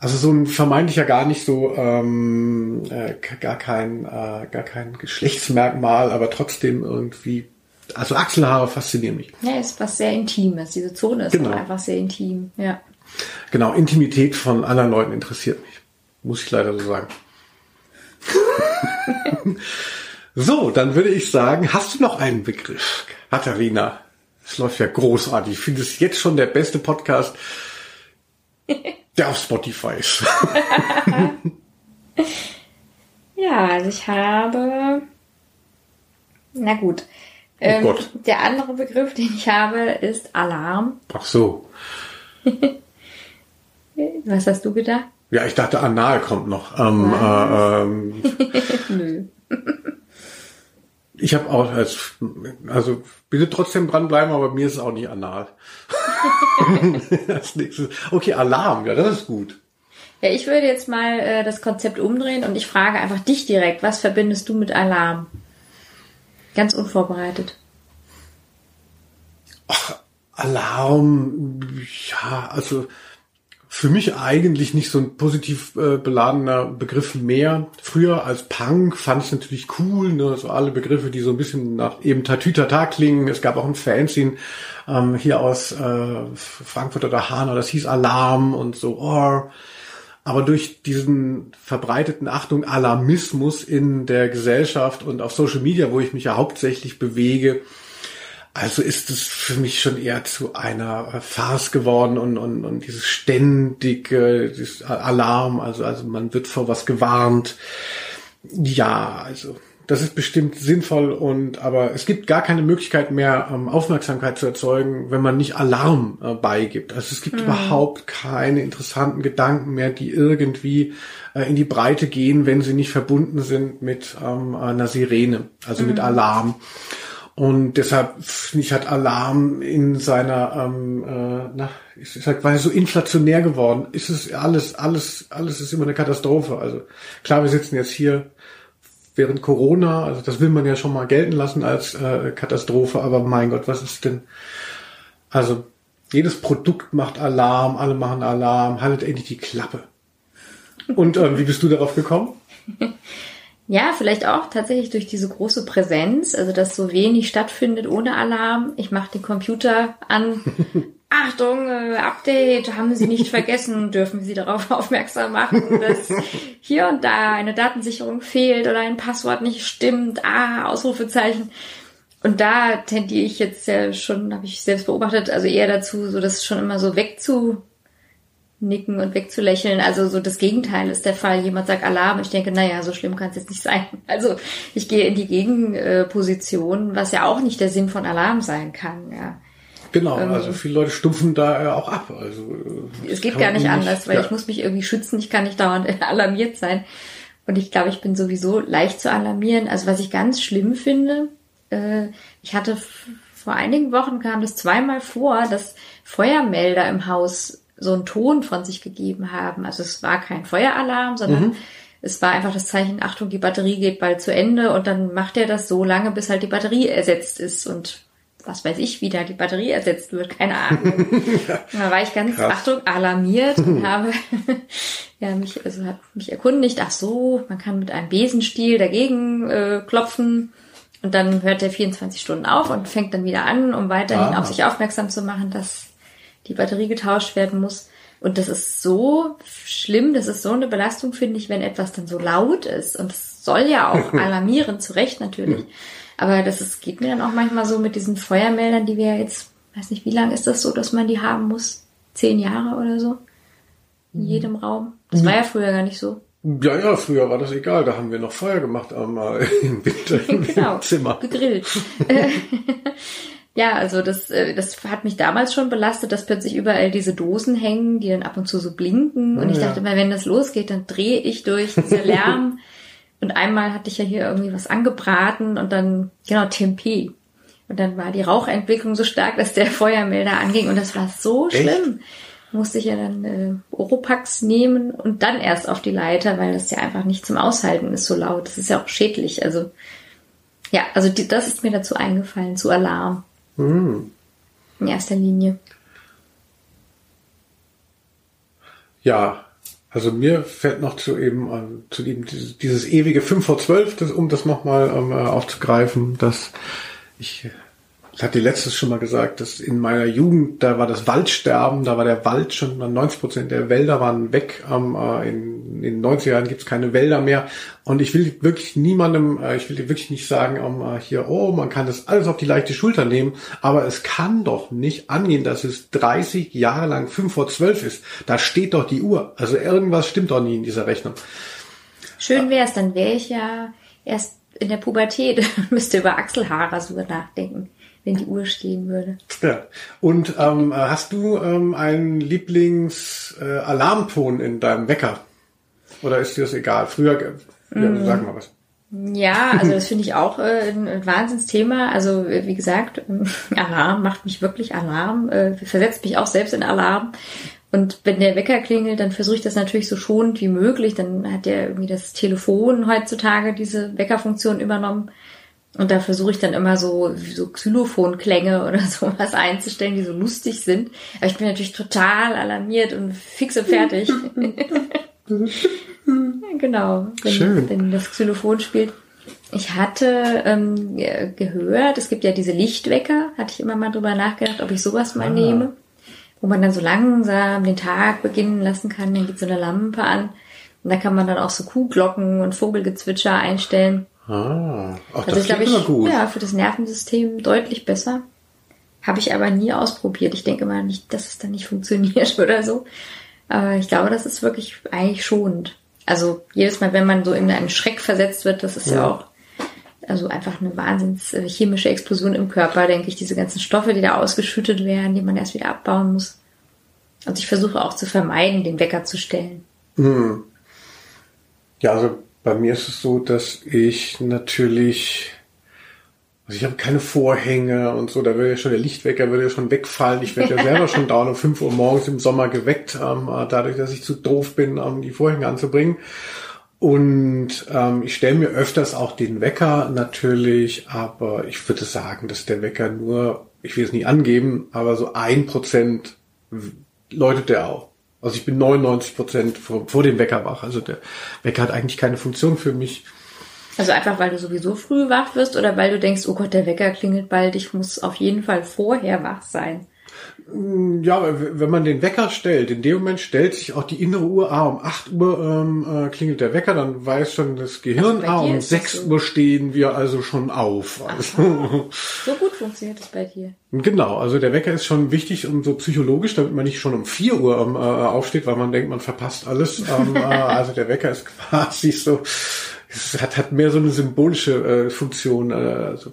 also so ein vermeintlicher gar nicht so ähm, äh, gar kein äh, gar kein Geschlechtsmerkmal, aber trotzdem irgendwie. Also Achselhaare faszinieren mich. Ja, ist was sehr Intimes. Diese Zone ist genau. einfach sehr intim. Ja. Genau, Intimität von anderen Leuten interessiert mich. Muss ich leider so sagen. so, dann würde ich sagen, hast du noch einen Begriff, Katharina? Es läuft ja großartig. Ich finde es jetzt schon der beste Podcast, der auf Spotify ist. ja, also ich habe, na gut. Oh Ähm, Gott. der andere Begriff, den ich habe, ist Alarm. Ach so. Was hast du gedacht? Ja, ich dachte, Anal kommt noch. Ähm, äh, ähm, Nö. Ich habe auch als, also bitte trotzdem dranbleiben, aber mir ist es auch nicht anal. als nächstes. Okay, Alarm, ja, das ist gut. Ja, ich würde jetzt mal äh, das Konzept umdrehen und ich frage einfach dich direkt, was verbindest du mit Alarm? Ganz unvorbereitet. Alarm, ja, also für mich eigentlich nicht so ein positiv äh, beladener Begriff mehr. Früher als Punk fand ich natürlich cool, ne, so alle Begriffe, die so ein bisschen nach eben Tatütata klingen. Es gab auch ein Fanzine ähm, hier aus äh, Frankfurt oder Hanau, das hieß Alarm und so. Oh. Aber durch diesen verbreiteten Achtung Alarmismus in der Gesellschaft und auf Social Media, wo ich mich ja hauptsächlich bewege, also ist es für mich schon eher zu einer äh, Farce geworden und, und, und dieses ständige dieses Alarm, also, also man wird vor was gewarnt. Ja, also das ist bestimmt sinnvoll und aber es gibt gar keine Möglichkeit mehr, ähm, Aufmerksamkeit zu erzeugen, wenn man nicht Alarm äh, beigibt. Also es gibt überhaupt keine interessanten Gedanken mehr, die irgendwie äh, in die Breite gehen, wenn sie nicht verbunden sind mit ähm, einer Sirene, also mit Alarm. Und deshalb, ich, hat Alarm in seiner, ähm, äh, na, ich sag, weil er so inflationär geworden ist es alles, alles, alles ist immer eine Katastrophe. Also klar, wir sitzen jetzt hier während Corona, also das will man ja schon mal gelten lassen als äh, Katastrophe, aber mein Gott, was ist denn, also jedes Produkt macht Alarm, alle machen Alarm, haltet endlich die Klappe. Und ähm, wie bist du darauf gekommen? Ja, vielleicht auch tatsächlich durch diese große Präsenz, also dass so wenig stattfindet ohne Alarm. Ich mache den Computer an. Achtung, äh, Update, haben Sie nicht vergessen, dürfen Sie darauf aufmerksam machen, dass hier und da eine Datensicherung fehlt oder ein Passwort nicht stimmt. Ah, Ausrufezeichen. Und da tendiere ich jetzt ja schon, habe ich selbst beobachtet, also eher dazu, so das schon immer so wegzu nicken und wegzulächeln. Also so das Gegenteil ist der Fall. Jemand sagt Alarm. Ich denke, naja, so schlimm kann es jetzt nicht sein. Also ich gehe in die Gegenposition, was ja auch nicht der Sinn von Alarm sein kann. Ja. Genau, also viele Leute stumpfen da äh, auch ab. Also äh, Es geht gar nicht anders, weil ja. ich muss mich irgendwie schützen. Ich kann nicht dauernd alarmiert sein. Und ich glaube, ich bin sowieso leicht zu alarmieren. Also was ich ganz schlimm finde, äh, ich hatte vor einigen Wochen kam das zweimal vor, dass Feuermelder im Haus so einen Ton von sich gegeben haben. Also es war kein Feueralarm, sondern es war einfach das Zeichen, Achtung, die Batterie geht bald zu Ende und dann macht er das so lange, bis halt die Batterie ersetzt ist und was weiß ich, wie da die Batterie ersetzt wird, keine Ahnung. Da war ich ganz, Krass. Achtung, alarmiert und habe ja, mich, also hat mich erkundigt, ach so, man kann mit einem Besenstiel dagegen äh, klopfen und dann hört der 24 Stunden auf und fängt dann wieder an, um weiterhin Ah. auf sich aufmerksam zu machen, dass die Batterie getauscht werden muss. Und das ist so schlimm, das ist so eine Belastung, finde ich, wenn etwas dann so laut ist. Und es soll ja auch alarmieren, zu Recht natürlich. Aber das ist, geht mir dann auch manchmal so mit diesen Feuermeldern, die wir jetzt, weiß nicht, wie lange ist das so, dass man die haben muss? Zehn Jahre oder so? In jedem Raum? Das war ja früher gar nicht so. Ja, ja, früher war das egal. Da haben wir noch Feuer gemacht äh, im Winter im Genau. Zimmer. Gegrillt. Ja, also das, äh, das hat mich damals schon belastet, dass plötzlich überall diese Dosen hängen, die dann ab und zu so blinken. Und ich dachte immer, wenn das losgeht, dann drehe ich durch, dieser Lärm. und einmal hatte ich ja hier irgendwie was angebraten und dann, genau, Tempeh. Und dann war die Rauchentwicklung so stark, dass der Feuermelder anging und das war so Echt? schlimm. Musste ich ja dann äh, Oropax nehmen und dann erst auf die Leiter, weil das ja einfach nicht zum Aushalten ist so laut. Das ist ja auch schädlich. Also ja, also die, das ist mir dazu eingefallen, zu Alarm. Hm. In erster Linie. Ja, also mir fällt noch zu eben ähm, zu eben dieses, dieses ewige 5 vor 12, das, um das nochmal ähm, äh, aufzugreifen, dass ich, Das hat die letztes schon mal gesagt, dass in meiner Jugend, da war das Waldsterben, da war der Wald schon, 90 Prozent der Wälder waren weg. Ähm, äh, in, in den 90er Jahren gibt es keine Wälder mehr. Und ich will wirklich niemandem, äh, ich will wirklich nicht sagen, ähm, äh, hier, oh, man kann das alles auf die leichte Schulter nehmen, aber es kann doch nicht angehen, dass es 30 Jahre lang 5 vor 12 ist. Da steht doch die Uhr. Also irgendwas stimmt doch nie in dieser Rechnung. Schön wäre es, dann wäre ich ja erst in der Pubertät müsste über Achselhaarrasur nachdenken wenn die Uhr stehen würde. Ja. Und ähm, hast du ähm, einen Lieblings-Alarmton äh, in deinem Wecker? Oder ist dir das egal? Früher, ja, mm. sag mal was. Ja, also das finde ich auch äh, ein Wahnsinnsthema. Also wie gesagt, Alarm macht mich wirklich Alarm, äh, versetzt mich auch selbst in Alarm. Und wenn der Wecker klingelt, dann versuche ich das natürlich so schonend wie möglich. Dann hat ja irgendwie das Telefon heutzutage diese Weckerfunktion übernommen. Und da versuche ich dann immer so, so Xylophonklänge oder sowas einzustellen, die so lustig sind. Aber ich bin natürlich total alarmiert und fix und fertig. genau, wenn, wenn das Xylophon spielt. Ich hatte ähm, gehört, es gibt ja diese Lichtwecker, hatte ich immer mal drüber nachgedacht, ob ich sowas mal ah. nehme, wo man dann so langsam den Tag beginnen lassen kann, dann geht so eine Lampe an und da kann man dann auch so Kuhglocken und Vogelgezwitscher einstellen. Ah, ach, also das glaube ich, gut. ja, für das Nervensystem deutlich besser. Habe ich aber nie ausprobiert. Ich denke mal nicht, dass es dann nicht funktioniert oder so. Aber ich glaube, das ist wirklich eigentlich schonend. Also jedes Mal, wenn man so in einen Schreck versetzt wird, das ist ja, ja auch also einfach eine wahnsinns äh, chemische Explosion im Körper, denke ich, diese ganzen Stoffe, die da ausgeschüttet werden, die man erst wieder abbauen muss. Und ich versuche auch zu vermeiden, den Wecker zu stellen. Hm. Ja, also bei mir ist es so, dass ich natürlich, also ich habe keine Vorhänge und so, da würde ja schon der Lichtwecker würde ja schon wegfallen. Ich werde ja selber schon dauernd um 5 Uhr morgens im Sommer geweckt, ähm, dadurch, dass ich zu doof bin, um die Vorhänge anzubringen. Und ähm, ich stelle mir öfters auch den Wecker natürlich, aber ich würde sagen, dass der Wecker nur, ich will es nie angeben, aber so ein Prozent läutet der auch. Also ich bin 99 Prozent vor, vor dem Wecker wach. Also der Wecker hat eigentlich keine Funktion für mich. Also einfach, weil du sowieso früh wach wirst oder weil du denkst, oh Gott, der Wecker klingelt bald, ich muss auf jeden Fall vorher wach sein. Mm, ja, wenn man den Wecker stellt, in dem Moment stellt sich auch die innere Uhr, ah, um 8 Uhr ähm, äh, klingelt der Wecker, dann weiß schon das Gehirn, also ah, um 6 so. Uhr stehen wir also schon auf. Also. So gut funktioniert es bei dir. Genau, also der Wecker ist schon wichtig und so psychologisch, damit man nicht schon um 4 Uhr ähm, äh, aufsteht, weil man denkt, man verpasst alles. Ähm, äh, also der Wecker ist quasi so, es hat, hat mehr so eine symbolische äh, Funktion. Äh, also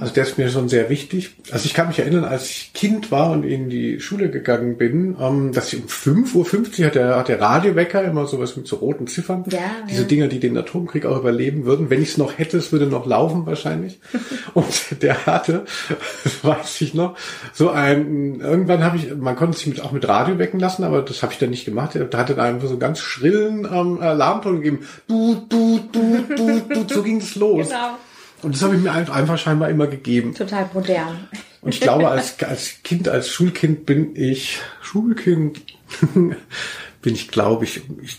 also der ist mir schon sehr wichtig. Also ich kann mich erinnern, als ich Kind war und in die Schule gegangen bin, ähm, dass ich um 5.50 Uhr hat der, hat der Radiowecker immer sowas mit so roten Ziffern. Ja, Diese ja. Dinger, die den Atomkrieg auch überleben würden. Wenn ich es noch hätte, es würde noch laufen wahrscheinlich. und der hatte, weiß ich noch, so ein, irgendwann habe ich, man konnte sich mit, auch mit Radio wecken lassen, aber das habe ich dann nicht gemacht. Da hatte dann einfach so ganz schrillen ähm, Alarmton gegeben. Du, du, du, du, du, so ging es los. Genau. Und das habe ich mir einfach scheinbar immer gegeben. Total modern. Und ich glaube, als, als Kind, als Schulkind bin ich, Schulkind, bin ich, glaube ich, ich,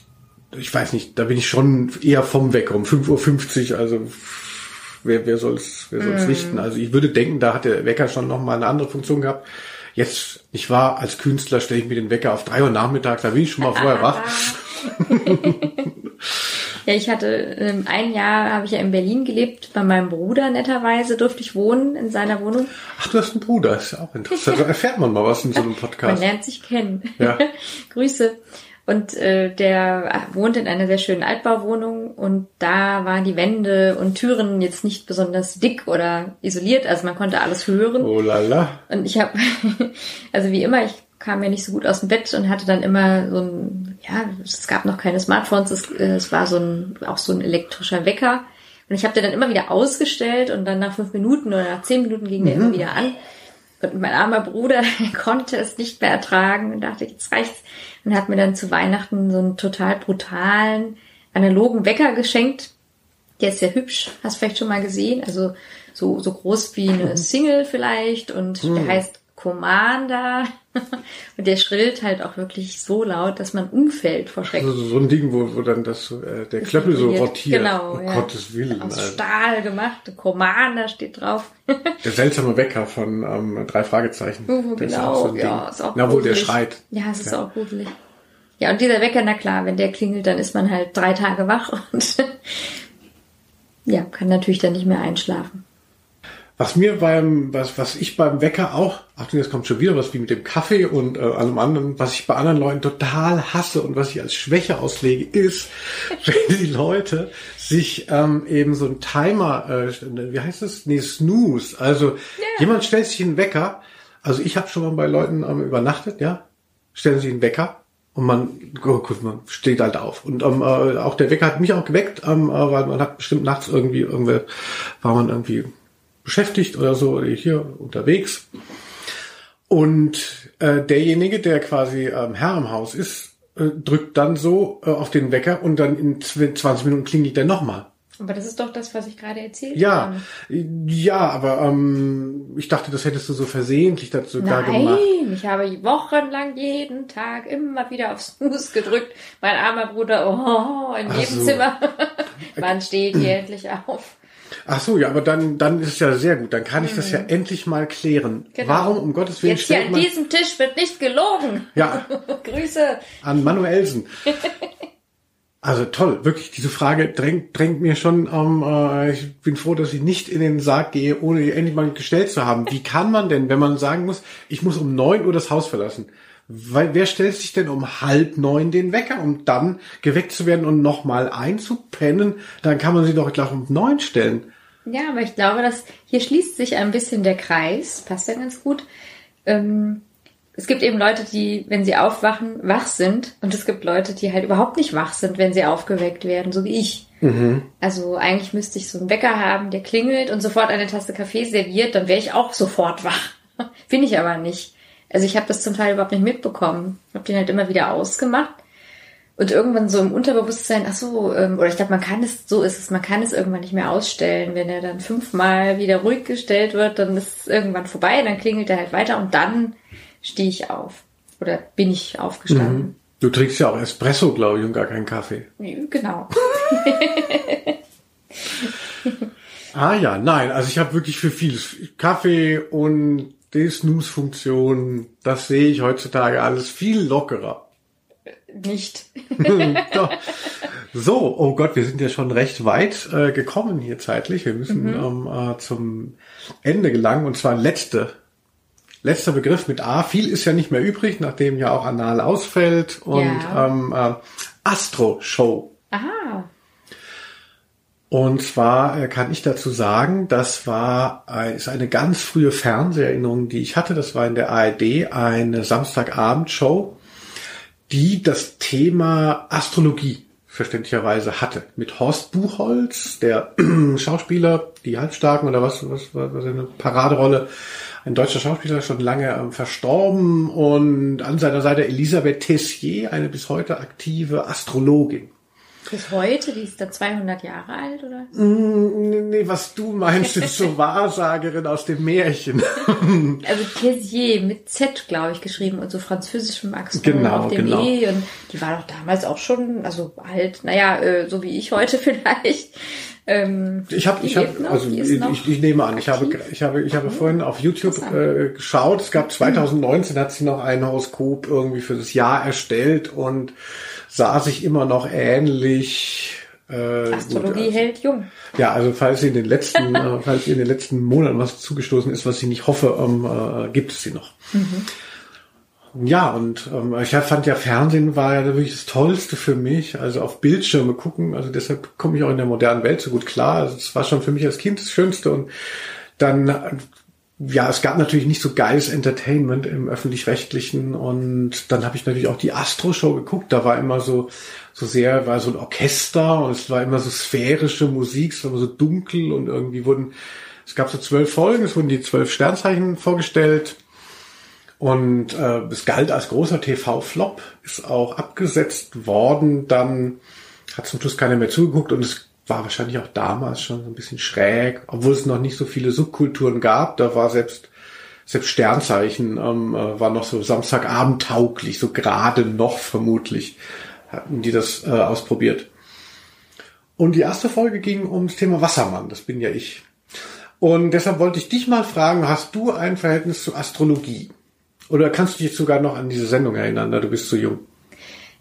ich weiß nicht, da bin ich schon eher vom Wecker um 5.50 Uhr, also wer, wer soll es wer soll's mm. richten? Also ich würde denken, da hat der Wecker schon nochmal eine andere Funktion gehabt. Jetzt, ich war als Künstler, stelle ich mir den Wecker auf drei Uhr nachmittags, da bin ich schon mal vorher wach. Ja, ich hatte ähm, ein Jahr habe ich ja in Berlin gelebt, bei meinem Bruder netterweise durfte ich wohnen in seiner Wohnung. Ach, du hast einen Bruder, ist ja auch interessant. Da erfährt man mal was in so einem Podcast. Man lernt sich kennen. Ja. Grüße. Und äh, der wohnt in einer sehr schönen Altbauwohnung und da waren die Wände und Türen jetzt nicht besonders dick oder isoliert, also man konnte alles hören. Oh lala. Und ich habe, also wie immer, ich kam ja nicht so gut aus dem Bett und hatte dann immer so ein, ja, es gab noch keine Smartphones, es, es war so ein, auch so ein elektrischer Wecker. Und ich habe den dann immer wieder ausgestellt und dann nach fünf Minuten oder nach zehn Minuten ging der mhm. immer wieder an. Und mein armer Bruder konnte es nicht mehr ertragen und dachte, jetzt reicht's. Und hat mir dann zu Weihnachten so einen total brutalen, analogen Wecker geschenkt. Der ist sehr hübsch, hast du vielleicht schon mal gesehen. Also so, so groß wie eine mhm. Single vielleicht und der mhm. heißt Commander. Und der schrillt halt auch wirklich so laut, dass man umfällt vor Schreck. Also so ein Ding, wo, wo dann das, äh, der Klöppel so rotiert. Genau, um ja. Gottes Willen. Aus Alter. Stahl gemacht. Commander steht drauf. Der seltsame Wecker von ähm, drei Fragezeichen. Oh, Das genau, auch so ja, ist auch Na, wo der schreit. Ja, es ist Ja. auch gruselig. Ja, und dieser Wecker, na klar, wenn der klingelt, dann ist man halt drei Tage wach und ja, kann natürlich dann nicht mehr einschlafen. Was mir beim, was, was ich beim Wecker auch, Achtung, jetzt kommt schon wieder was wie mit dem Kaffee und äh, allem anderen, was ich bei anderen Leuten total hasse und was ich als Schwäche auslege, ist, wenn die Leute sich ähm, eben so ein Timer, äh, wie heißt das? Nee, Snooze. Also jemand stellt sich einen Wecker. Also ich habe schon mal bei Leuten ähm, übernachtet, ja, stellen sich einen Wecker und man, oh, gut, man steht halt auf. Und ähm, äh, auch der Wecker hat mich auch geweckt, ähm, äh, weil man hat bestimmt nachts irgendwie, irgendwie war man irgendwie beschäftigt oder so, oder hier unterwegs. Und äh, derjenige, der quasi ähm, Herr im Haus ist, äh, drückt dann so äh, auf den Wecker und dann in zw- 20 Minuten klingelt der nochmal. Aber das ist doch das, was ich gerade erzählt Ja, habe. ja, aber ähm, ich dachte, das hättest du so versehentlich dazu da gemacht. Nein, ich habe wochenlang jeden Tag immer wieder auf Snooze gedrückt. Mein armer Bruder, oh, im Nebenzimmer. Wann steht ihr endlich auf? Ach so, ja, aber dann, dann ist es ja sehr gut. Dann kann ich das ja endlich mal klären. Genau. Warum um Gottes Willen Jetzt hier an diesem Tisch wird nicht gelogen. Ja. Grüße. an Manuelsen? Also toll, wirklich, diese Frage drängt, drängt mir schon, ähm, äh, ich bin froh, dass ich nicht in den Sarg gehe, ohne die endlich mal gestellt zu haben. Wie kann man denn, wenn man sagen muss, ich muss um neun Uhr das Haus verlassen? Weil wer stellt sich denn um halb neun den Wecker, um dann geweckt zu werden und nochmal einzupennen? Dann kann man sie doch gleich um neun stellen. Ja, aber ich glaube, dass hier schließt sich ein bisschen der Kreis. Passt ja ganz gut. Ähm, es gibt eben Leute, die, wenn sie aufwachen, wach sind. Und es gibt Leute, die halt überhaupt nicht wach sind, wenn sie aufgeweckt werden, so wie ich. Also eigentlich müsste ich so einen Wecker haben, der klingelt und sofort eine Tasse Kaffee serviert, dann wäre ich auch sofort wach. Bin ich aber nicht. Also ich habe das zum Teil überhaupt nicht mitbekommen. Habe den halt immer wieder ausgemacht. Und irgendwann so im Unterbewusstsein, ach so, ähm, oder ich glaube, man kann es, so ist es, man kann es irgendwann nicht mehr ausstellen. Wenn er dann fünfmal wieder ruhig gestellt wird, dann ist es irgendwann vorbei, dann klingelt er halt weiter und dann stehe ich auf. Oder bin ich aufgestanden. Du trinkst ja auch Espresso, glaube ich, und gar keinen Kaffee. Genau. Ah ja, nein, also ich habe wirklich für vieles. Kaffee und die Snooze-Funktion, das sehe ich heutzutage alles viel lockerer. Nicht. So, oh Gott, wir sind ja schon recht weit äh, gekommen hier zeitlich. Wir müssen ähm, äh, zum Ende gelangen und zwar letzte. Letzter Begriff mit A. Viel ist ja nicht mehr übrig, nachdem ja auch Anal ausfällt. Und Ja. ähm, äh, Astro-Show. Aha. Und zwar äh, kann ich dazu sagen, das war ist eine ganz frühe Fernseherinnerung, die ich hatte. Das war in der ARD eine Samstagabendshow, die das Thema Astrologie verständlicherweise hatte. Mit Horst Buchholz, der Schauspieler, die Halbstarken oder was, was war was eine Paraderolle, ein deutscher Schauspieler, schon lange ähm, verstorben und an seiner Seite Elisabeth Tessier, eine bis heute aktive Astrologin. Bis heute, die ist da 200 Jahre alt, oder? Nee, nee, was du meinst, ist so Wahrsagerin aus dem Märchen. Also Tessier mit Z, glaube ich, geschrieben und so französischem Akzent Genau, auf dem genau. E. Und die war doch damals auch schon, also alt, naja, äh, so wie ich heute vielleicht. Ähm, Ich habe, ich habe, also ich, ich, nehme an, ich habe, ich habe, ich habe vorhin auf YouTube äh, geschaut. Es gab 2019 hat sie noch ein Horoskop irgendwie für das Jahr erstellt und sah sich immer noch ähnlich. Äh, Astrologie gut, hält jung. Ja, also falls sie in den letzten, äh, falls ihr in den letzten Monaten was zugestoßen ist, was ich nicht hoffe, ähm, äh, gibt es sie noch. Ja, und ähm, ich fand ja Fernsehen war ja wirklich das Tollste für mich. Also auf Bildschirme gucken, also deshalb komme ich auch in der modernen Welt so gut klar. Also es war schon für mich als Kind das Schönste und dann ja, es gab natürlich nicht so geiles Entertainment im öffentlich-rechtlichen und dann habe ich natürlich auch die Astro-Show geguckt. Da war immer so so sehr war so ein Orchester und es war immer so sphärische Musik, es war immer so dunkel und irgendwie wurden es gab so zwölf Folgen, es wurden die zwölf Sternzeichen vorgestellt und äh, es galt als großer TV-Flop, ist auch abgesetzt worden. Dann hat zum Schluss keiner mehr zugeguckt und es war wahrscheinlich auch damals schon so ein bisschen schräg, obwohl es noch nicht so viele Subkulturen gab. Da war selbst selbst Sternzeichen ähm, äh, war noch so Samstagabend tauglich, so gerade noch vermutlich hatten die das äh, ausprobiert. Und die erste Folge ging ums Thema Wassermann, das bin ja ich. Und deshalb wollte ich dich mal fragen, hast du ein Verhältnis zu Astrologie? Oder kannst du dich sogar noch an diese Sendung erinnern, da du bist so jung?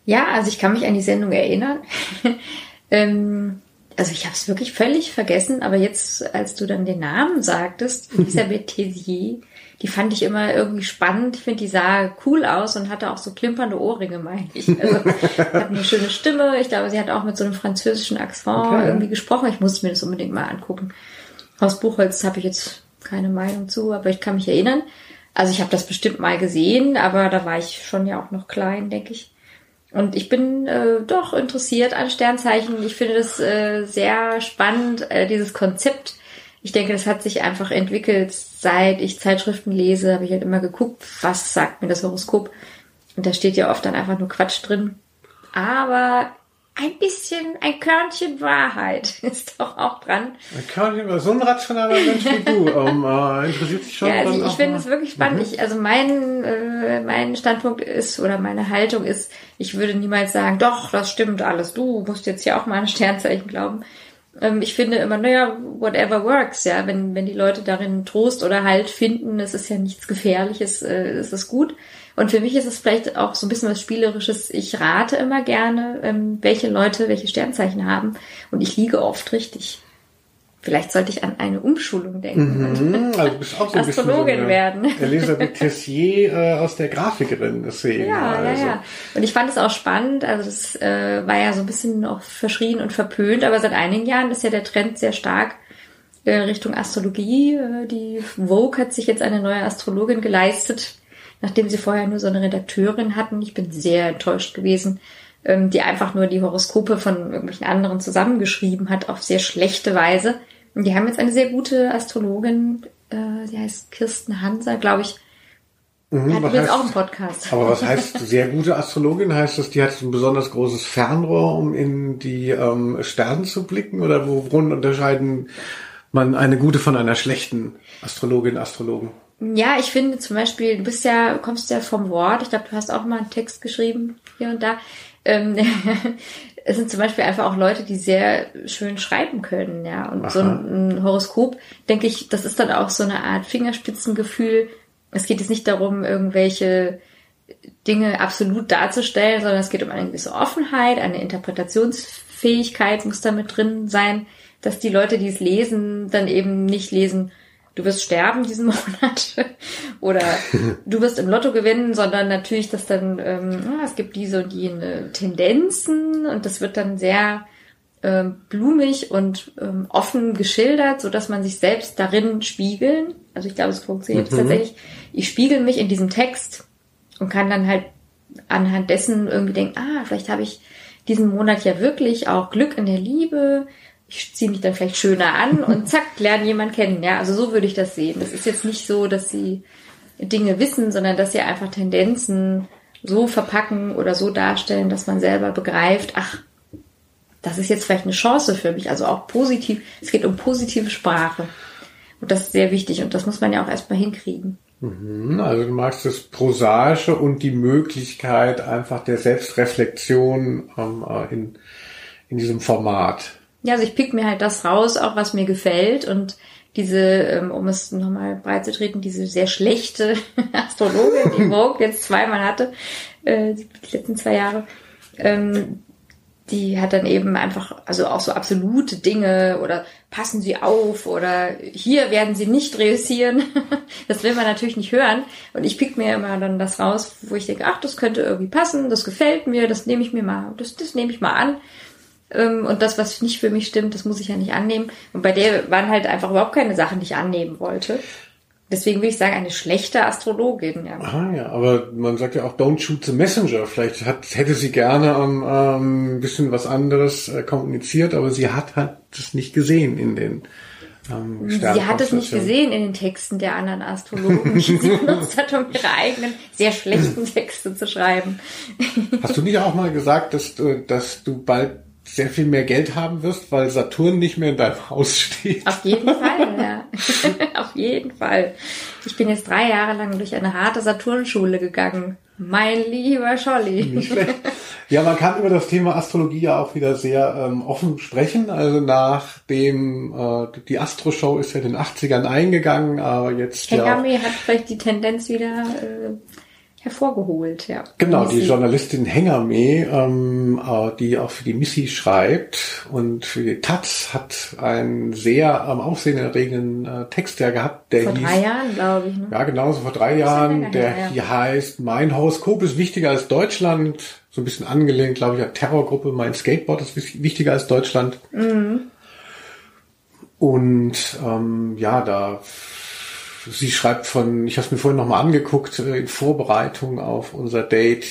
Ja, also ich kann mich an die Sendung erinnern. ähm, also ich habe es wirklich völlig vergessen, aber jetzt, als du dann den Namen sagtest, Elisabeth Tessier, die fand ich immer irgendwie spannend. Ich finde, die sah cool aus und hatte auch so klimpernde Ohrringe, meine ich. Also hat eine schöne Stimme. Ich glaube, sie hat auch mit so einem französischen Akzent okay. irgendwie gesprochen. Ich muss mir das unbedingt mal angucken. Aus Buchholz habe ich jetzt keine Meinung zu, aber ich kann mich erinnern. Also ich habe das bestimmt mal gesehen, aber da war ich schon ja auch noch klein, denke ich. Und ich bin äh, doch interessiert an Sternzeichen. Ich finde das äh, sehr spannend, äh, dieses Konzept. Ich denke, das hat sich einfach entwickelt, seit ich Zeitschriften lese, habe ich halt immer geguckt, was sagt mir das Horoskop. Und da steht ja oft dann einfach nur Quatsch drin. Aber ein bisschen, ein Körnchen Wahrheit ist doch auch dran. Ein Körnchen, so ein rationaler Mensch wie du, ähm, äh, interessiert sich schon. Ja, also ich finde es wirklich spannend. Mhm. Ich, also mein, äh, mein Standpunkt ist oder meine Haltung ist, ich würde niemals sagen, doch, das stimmt alles. Du musst jetzt ja auch mal an Sternzeichen glauben. Ähm, ich finde immer, naja, whatever works, ja, wenn, wenn die Leute darin Trost oder Halt finden, es ist ja nichts Gefährliches, äh, ist es gut. Und für mich ist es vielleicht auch so ein bisschen was Spielerisches. Ich rate immer gerne, ähm, welche Leute welche Sternzeichen haben. Und ich liege oft richtig. Vielleicht sollte ich an eine Umschulung denken. Mhm, also du bist auch so ein Astrologin so werden. Elisabeth Tessier äh, aus der Grafikerin deswegen. Ja, also. ja, ja. Und ich fand es auch spannend. Also das äh, war ja so ein bisschen noch verschrien und verpönt, aber seit einigen Jahren ist ja der Trend sehr stark äh, Richtung Astrologie. Äh, die Vogue hat sich jetzt eine neue Astrologin geleistet, nachdem sie vorher nur so eine Redakteurin hatten. Ich bin sehr enttäuscht gewesen, ähm, die einfach nur die Horoskope von irgendwelchen anderen zusammengeschrieben hat auf sehr schlechte Weise. Und die haben jetzt eine sehr gute Astrologin, äh, sie heißt Kirsten Hanser, glaube ich. Mhm, hat jetzt auch einen Podcast. Aber was heißt sehr gute Astrologin? Heißt das, die hat ein besonders großes Fernrohr, um in die ähm, Sterne zu blicken? Oder worin unterscheiden man eine gute von einer schlechten Astrologin, Astrologen? Ja, ich finde zum Beispiel, du bist ja, kommst ja vom Wort. Ich glaube, du hast auch mal einen Text geschrieben hier und da. Ähm, es sind zum Beispiel einfach auch Leute, die sehr schön schreiben können, ja. Und Aha. so ein, ein Horoskop, denke ich, das ist dann auch so eine Art Fingerspitzengefühl. Es geht jetzt nicht darum, irgendwelche Dinge absolut darzustellen, sondern es geht um eine gewisse Offenheit, eine Interpretationsfähigkeit muss da mit drin sein, dass die Leute, die es lesen, dann eben nicht lesen, du wirst sterben diesen Monat oder du wirst im Lotto gewinnen, sondern natürlich, dass dann ähm, ah, es gibt diese und jene Tendenzen und das wird dann sehr ähm, blumig und ähm, offen geschildert, so dass man sich selbst darin spiegeln. Also ich glaube, es funktioniert mhm. tatsächlich. Ich spiegel mich in diesem Text und kann dann halt anhand dessen irgendwie denken, ah, vielleicht habe ich diesen Monat ja wirklich auch Glück in der Liebe ich ziehe mich dann vielleicht schöner an und zack, lerne jemand kennen. Ja, also so würde ich das sehen. Das ist jetzt nicht so, dass sie Dinge wissen, sondern dass sie einfach Tendenzen so verpacken oder so darstellen, dass man selber begreift, ach, das ist jetzt vielleicht eine Chance für mich. Also auch positiv. Es geht um positive Sprache. Und das ist sehr wichtig und das muss man ja auch erstmal hinkriegen. Mhm, also du magst das Prosaische und die Möglichkeit einfach der Selbstreflexion ähm, äh, in, in diesem Format. Ja, also ich pick mir halt das raus, auch was mir gefällt und diese, ähm, um es nochmal breit zu treten, diese sehr schlechte Astrologin, die Vogue jetzt zweimal hatte, äh, die letzten zwei Jahre, ähm, die hat dann eben einfach, also auch so absolute Dinge oder passen Sie auf oder hier werden Sie nicht reüssieren. das will man natürlich nicht hören. Und ich pick mir immer dann das raus, wo ich denke, ach, das könnte irgendwie passen, das gefällt mir, das nehme ich mir mal, das, das nehme ich mal an. Ähm, und das, was nicht für mich stimmt, das muss ich ja nicht annehmen. Und bei der waren halt einfach überhaupt keine Sachen, die ich annehmen wollte. Deswegen würde ich sagen, eine schlechte Astrologin. Ja. Ah ja, aber man sagt ja auch, don't shoot the messenger. Vielleicht hat, hätte sie gerne ähm, ähm, ein bisschen was anderes äh, kommuniziert, aber sie hat hat es nicht gesehen in den ähm, Sie hat es nicht gesehen in den Texten der anderen Astrologen, die sie benutzt hat, um ihre eigenen sehr schlechten Texte zu schreiben. Hast du nicht auch mal gesagt, dass du, dass du bald sehr viel mehr Geld haben wirst, weil Saturn nicht mehr in deinem Haus steht. Auf jeden Fall, ja. Auf jeden Fall. Ich bin jetzt drei Jahre lang durch eine harte Saturnschule gegangen. Mein lieber Scholli. Nicht schlecht. Ja, man kann über das Thema Astrologie ja auch wieder sehr ähm, offen sprechen. Also nachdem äh, die Astro-Show ist ja in den 80ern eingegangen, aber jetzt Hengame ja. hat vielleicht die Tendenz wieder äh, hervorgeholt, ja. Genau, die. Journalistin Hengame, ähm, äh, die auch für die Missy schreibt und für die Taz hat einen sehr ähm, aufsehenerregenden äh, Text ja gehabt, der Vor hieß drei Jahren, glaube ich. Ne? Ja, genau, so vor drei Jahren. Der her, ja. hier heißt, mein Horoskop ist wichtiger als Deutschland. So ein bisschen angelehnt, glaube ich, an Terrorgruppe. Mein Skateboard ist wichtiger als Deutschland. Mhm. Und ähm, ja, da sie schreibt von, ich habe es mir vorhin nochmal angeguckt, äh, in Vorbereitung auf unser Date.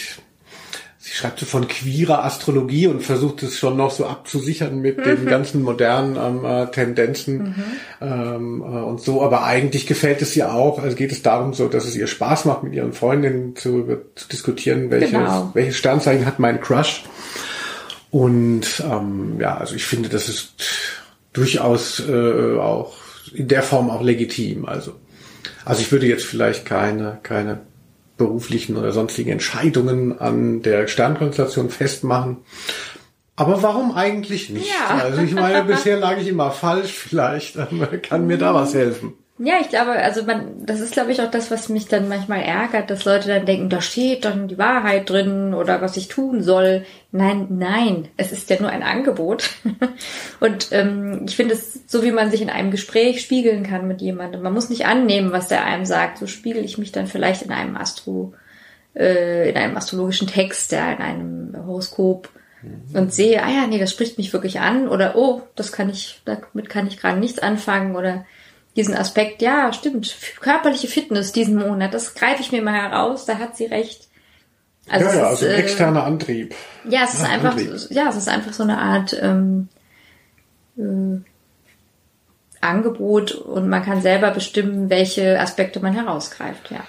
Sie schreibt so von queerer Astrologie und versucht es schon noch so abzusichern mit den ganzen modernen ähm, äh, Tendenzen ähm, äh, und so. Aber eigentlich gefällt es ihr auch. Also geht es darum, so, dass es ihr Spaß macht, mit ihren Freundinnen zu, zu diskutieren, welches, Genau. welches Sternzeichen hat mein Crush. Und ähm, ja, also ich finde, das ist durchaus äh, auch in der Form auch legitim. Also, also ich würde jetzt vielleicht keine, keine beruflichen oder sonstigen Entscheidungen an der Sternkonstellation festmachen. Aber warum eigentlich nicht? Ja. Also ich meine, bisher lag ich immer falsch. Vielleicht kann mir da was helfen. Ja, ich glaube, also man, das ist glaube ich auch das, was mich dann manchmal ärgert, dass Leute dann denken, da steht dann die Wahrheit drin oder was ich tun soll. Nein, nein, es ist ja nur ein Angebot. Und ähm, ich finde es so, wie man sich in einem Gespräch spiegeln kann mit jemandem. Man muss nicht annehmen, was der einem sagt. So spiegel ich mich dann vielleicht in einem Astro, äh, in einem astrologischen Text, ja, in einem Horoskop und sehe, ah ja, nee, das spricht mich wirklich an oder oh, das kann ich, damit kann ich gerade nichts anfangen oder diesen Aspekt, ja, stimmt, körperliche Fitness diesen Monat, das greife ich mir mal heraus, da hat sie recht. ja, ja, es also ist, äh, externer Antrieb. ja, es ist Ja, einfach, Antrieb. ja, es ist einfach so eine Art ähm, äh, Angebot und man kann selber bestimmen, welche Aspekte man herausgreift, ja.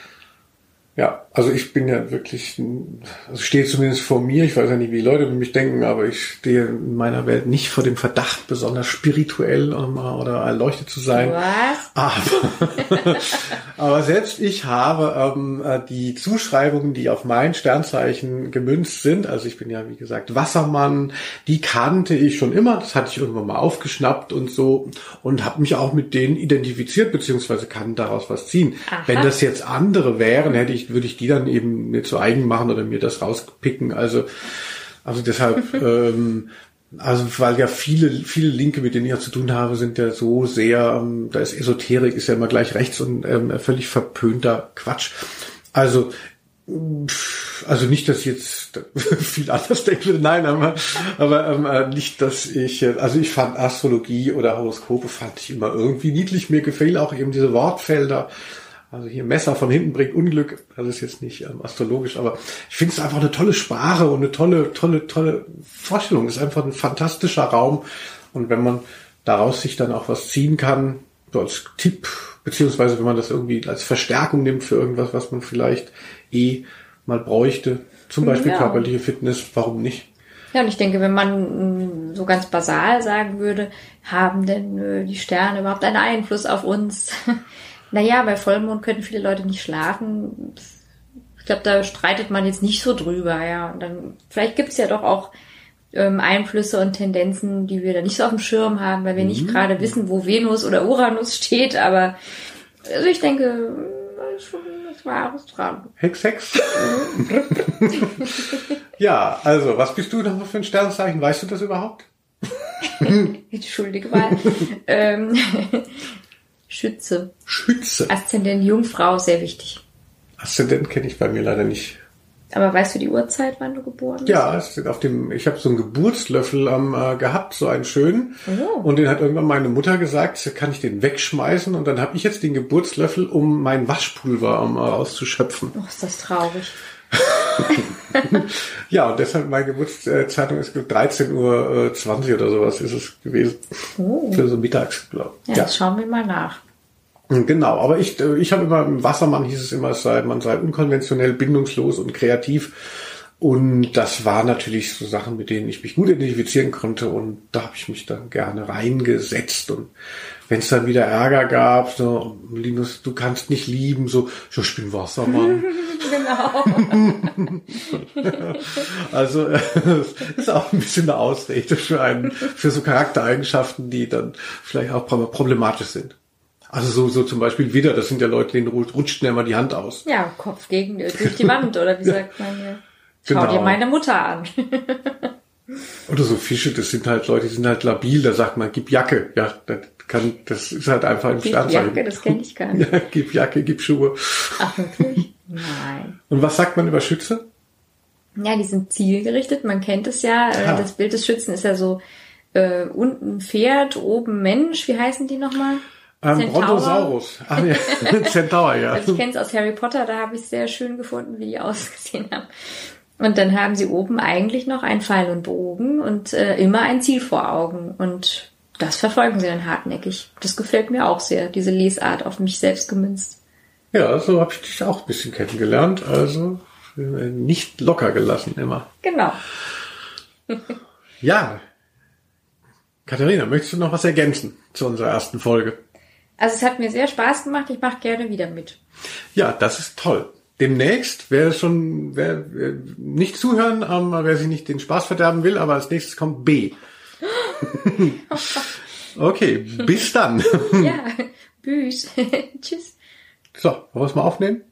Ja, also ich bin ja wirklich, also stehe zumindest vor mir, ich weiß ja nicht, wie Leute über mich denken, aber ich stehe in meiner Welt nicht vor dem Verdacht, besonders spirituell oder erleuchtet zu sein. Was? Aber, aber selbst ich habe ähm, äh, die Zuschreibungen, die auf mein Sternzeichen gemünzt sind, also ich bin ja wie gesagt Wassermann, die kannte ich schon immer, das hatte ich irgendwann mal aufgeschnappt und so und habe mich auch mit denen identifiziert, beziehungsweise kann daraus was ziehen. Aha. Wenn das jetzt andere wären, hätte ich, würde ich die dann eben mir zu eigen machen oder mir das rauspicken. Also, also deshalb, ähm, also weil ja viele, viele Linke, mit denen ich auch zu tun habe, sind ja so sehr, ähm, da ist Esoterik, ist ja immer gleich rechts und ähm, völlig verpönter Quatsch. Also also nicht, dass ich jetzt viel anders denke, nein, aber, aber ähm, äh, nicht, dass ich, äh, also ich fand Astrologie oder Horoskope fand ich immer irgendwie niedlich. Mir gefällt auch eben diese Wortfelder. Also hier Messer von hinten bringt Unglück. Das ist jetzt nicht ähm, astrologisch, aber ich finde es einfach eine tolle Sprache und eine tolle, tolle, tolle Vorstellung. Es ist einfach ein fantastischer Raum. Und wenn man daraus sich dann auch was ziehen kann, so als Tipp, beziehungsweise wenn man das irgendwie als Verstärkung nimmt für irgendwas, was man vielleicht eh mal bräuchte, zum Beispiel Ja. körperliche Fitness, warum nicht? Ja, und ich denke, wenn man mh, so ganz basal sagen würde, haben denn äh, die Sterne überhaupt einen Einfluss auf uns? naja, bei Vollmond können viele Leute nicht schlafen. Ich glaube, da streitet man jetzt nicht so drüber, ja. Und dann, vielleicht gibt's ja doch auch ähm, Einflüsse und Tendenzen, die wir da nicht so auf dem Schirm haben, weil wir nicht gerade wissen, wo Venus oder Uranus steht, aber also ich denke, schon was Wahres dran. Hex, Hex. ja, also, was bist du noch für ein Sternzeichen? Weißt du das überhaupt? Entschuldige mal. ähm, Schütze. Schütze. Aszendent Jungfrau, sehr wichtig. Aszendent kenne ich bei mir leider nicht. Aber weißt du die Uhrzeit, wann du geboren bist? Ja, es steht auf dem, ich habe so einen Geburtslöffel ähm, äh, gehabt, so einen schönen. Oh. Und den hat irgendwann meine Mutter gesagt, kann ich den wegschmeißen? Und dann habe ich jetzt den Geburtslöffel, um mein Waschpulver ähm, auszuschöpfen. Oh, ist das traurig. Ja, und deshalb meine Geburtszeitung ist 13.20 Uhr äh, 20 oder sowas ist es gewesen. Oh. Für so mittags, glaube Ja, ich. das schauen wir mal nach. Genau, aber ich, äh, ich habe immer, im Wassermann hieß es immer, es sei, man sei unkonventionell, bindungslos und kreativ. Und das war natürlich so Sachen, mit denen ich mich gut identifizieren konnte und da habe ich mich dann gerne reingesetzt. Und wenn es dann wieder Ärger gab, so, Linus, du kannst nicht lieben, so, so ich bin Wassermann. genau. also es ist auch ein bisschen eine Ausrede für einen, für so Charaktereigenschaften, die dann vielleicht auch problematisch sind. Also so, so zum Beispiel wieder, das sind ja Leute, denen rutscht schnell mal die Hand aus. Ja, Kopf gegen durch die Wand, oder wie sagt man hier? Schau Genau. dir meine Mutter an. Oder so Fische, das sind halt Leute, die sind halt labil, da sagt man, gib Jacke. Ja, das kann, das ist halt einfach ein Die Sternzeichen. Jacke, das kenne ich gar nicht. Ja, gib Jacke, gib Schuhe. Ach, wirklich? Nein. Und was sagt man über Schütze? Ja, die sind zielgerichtet. Man kennt es ja. Äh, Ah. Das Bild des Schützen ist ja so äh, unten Pferd, oben Mensch. Wie heißen die nochmal? Ähm? Brontosaurus. Ach ja, Centaur, ja. Also ich kenne es aus Harry Potter, da habe ich sehr schön gefunden, wie die ausgesehen haben. Und dann haben sie oben eigentlich noch einen Pfeil und Bogen und äh, immer ein Ziel vor Augen. Und das verfolgen sie dann hartnäckig. Das gefällt mir auch sehr, diese Lesart auf mich selbst gemünzt. Ja, so habe ich dich auch ein bisschen kennengelernt. Also äh, nicht locker gelassen immer. Genau. Ja. Katharina, möchtest du noch was ergänzen zu unserer ersten Folge? Also es hat mir sehr Spaß gemacht. Ich mache gerne wieder mit. Ja, das ist toll. Demnächst, wer schon, wer, wer nicht zuhören, ähm, wer sich nicht den Spaß verderben will, aber als nächstes kommt B. okay, bis dann. Ja, Büs. Tschüss. So, wollen wir es mal aufnehmen?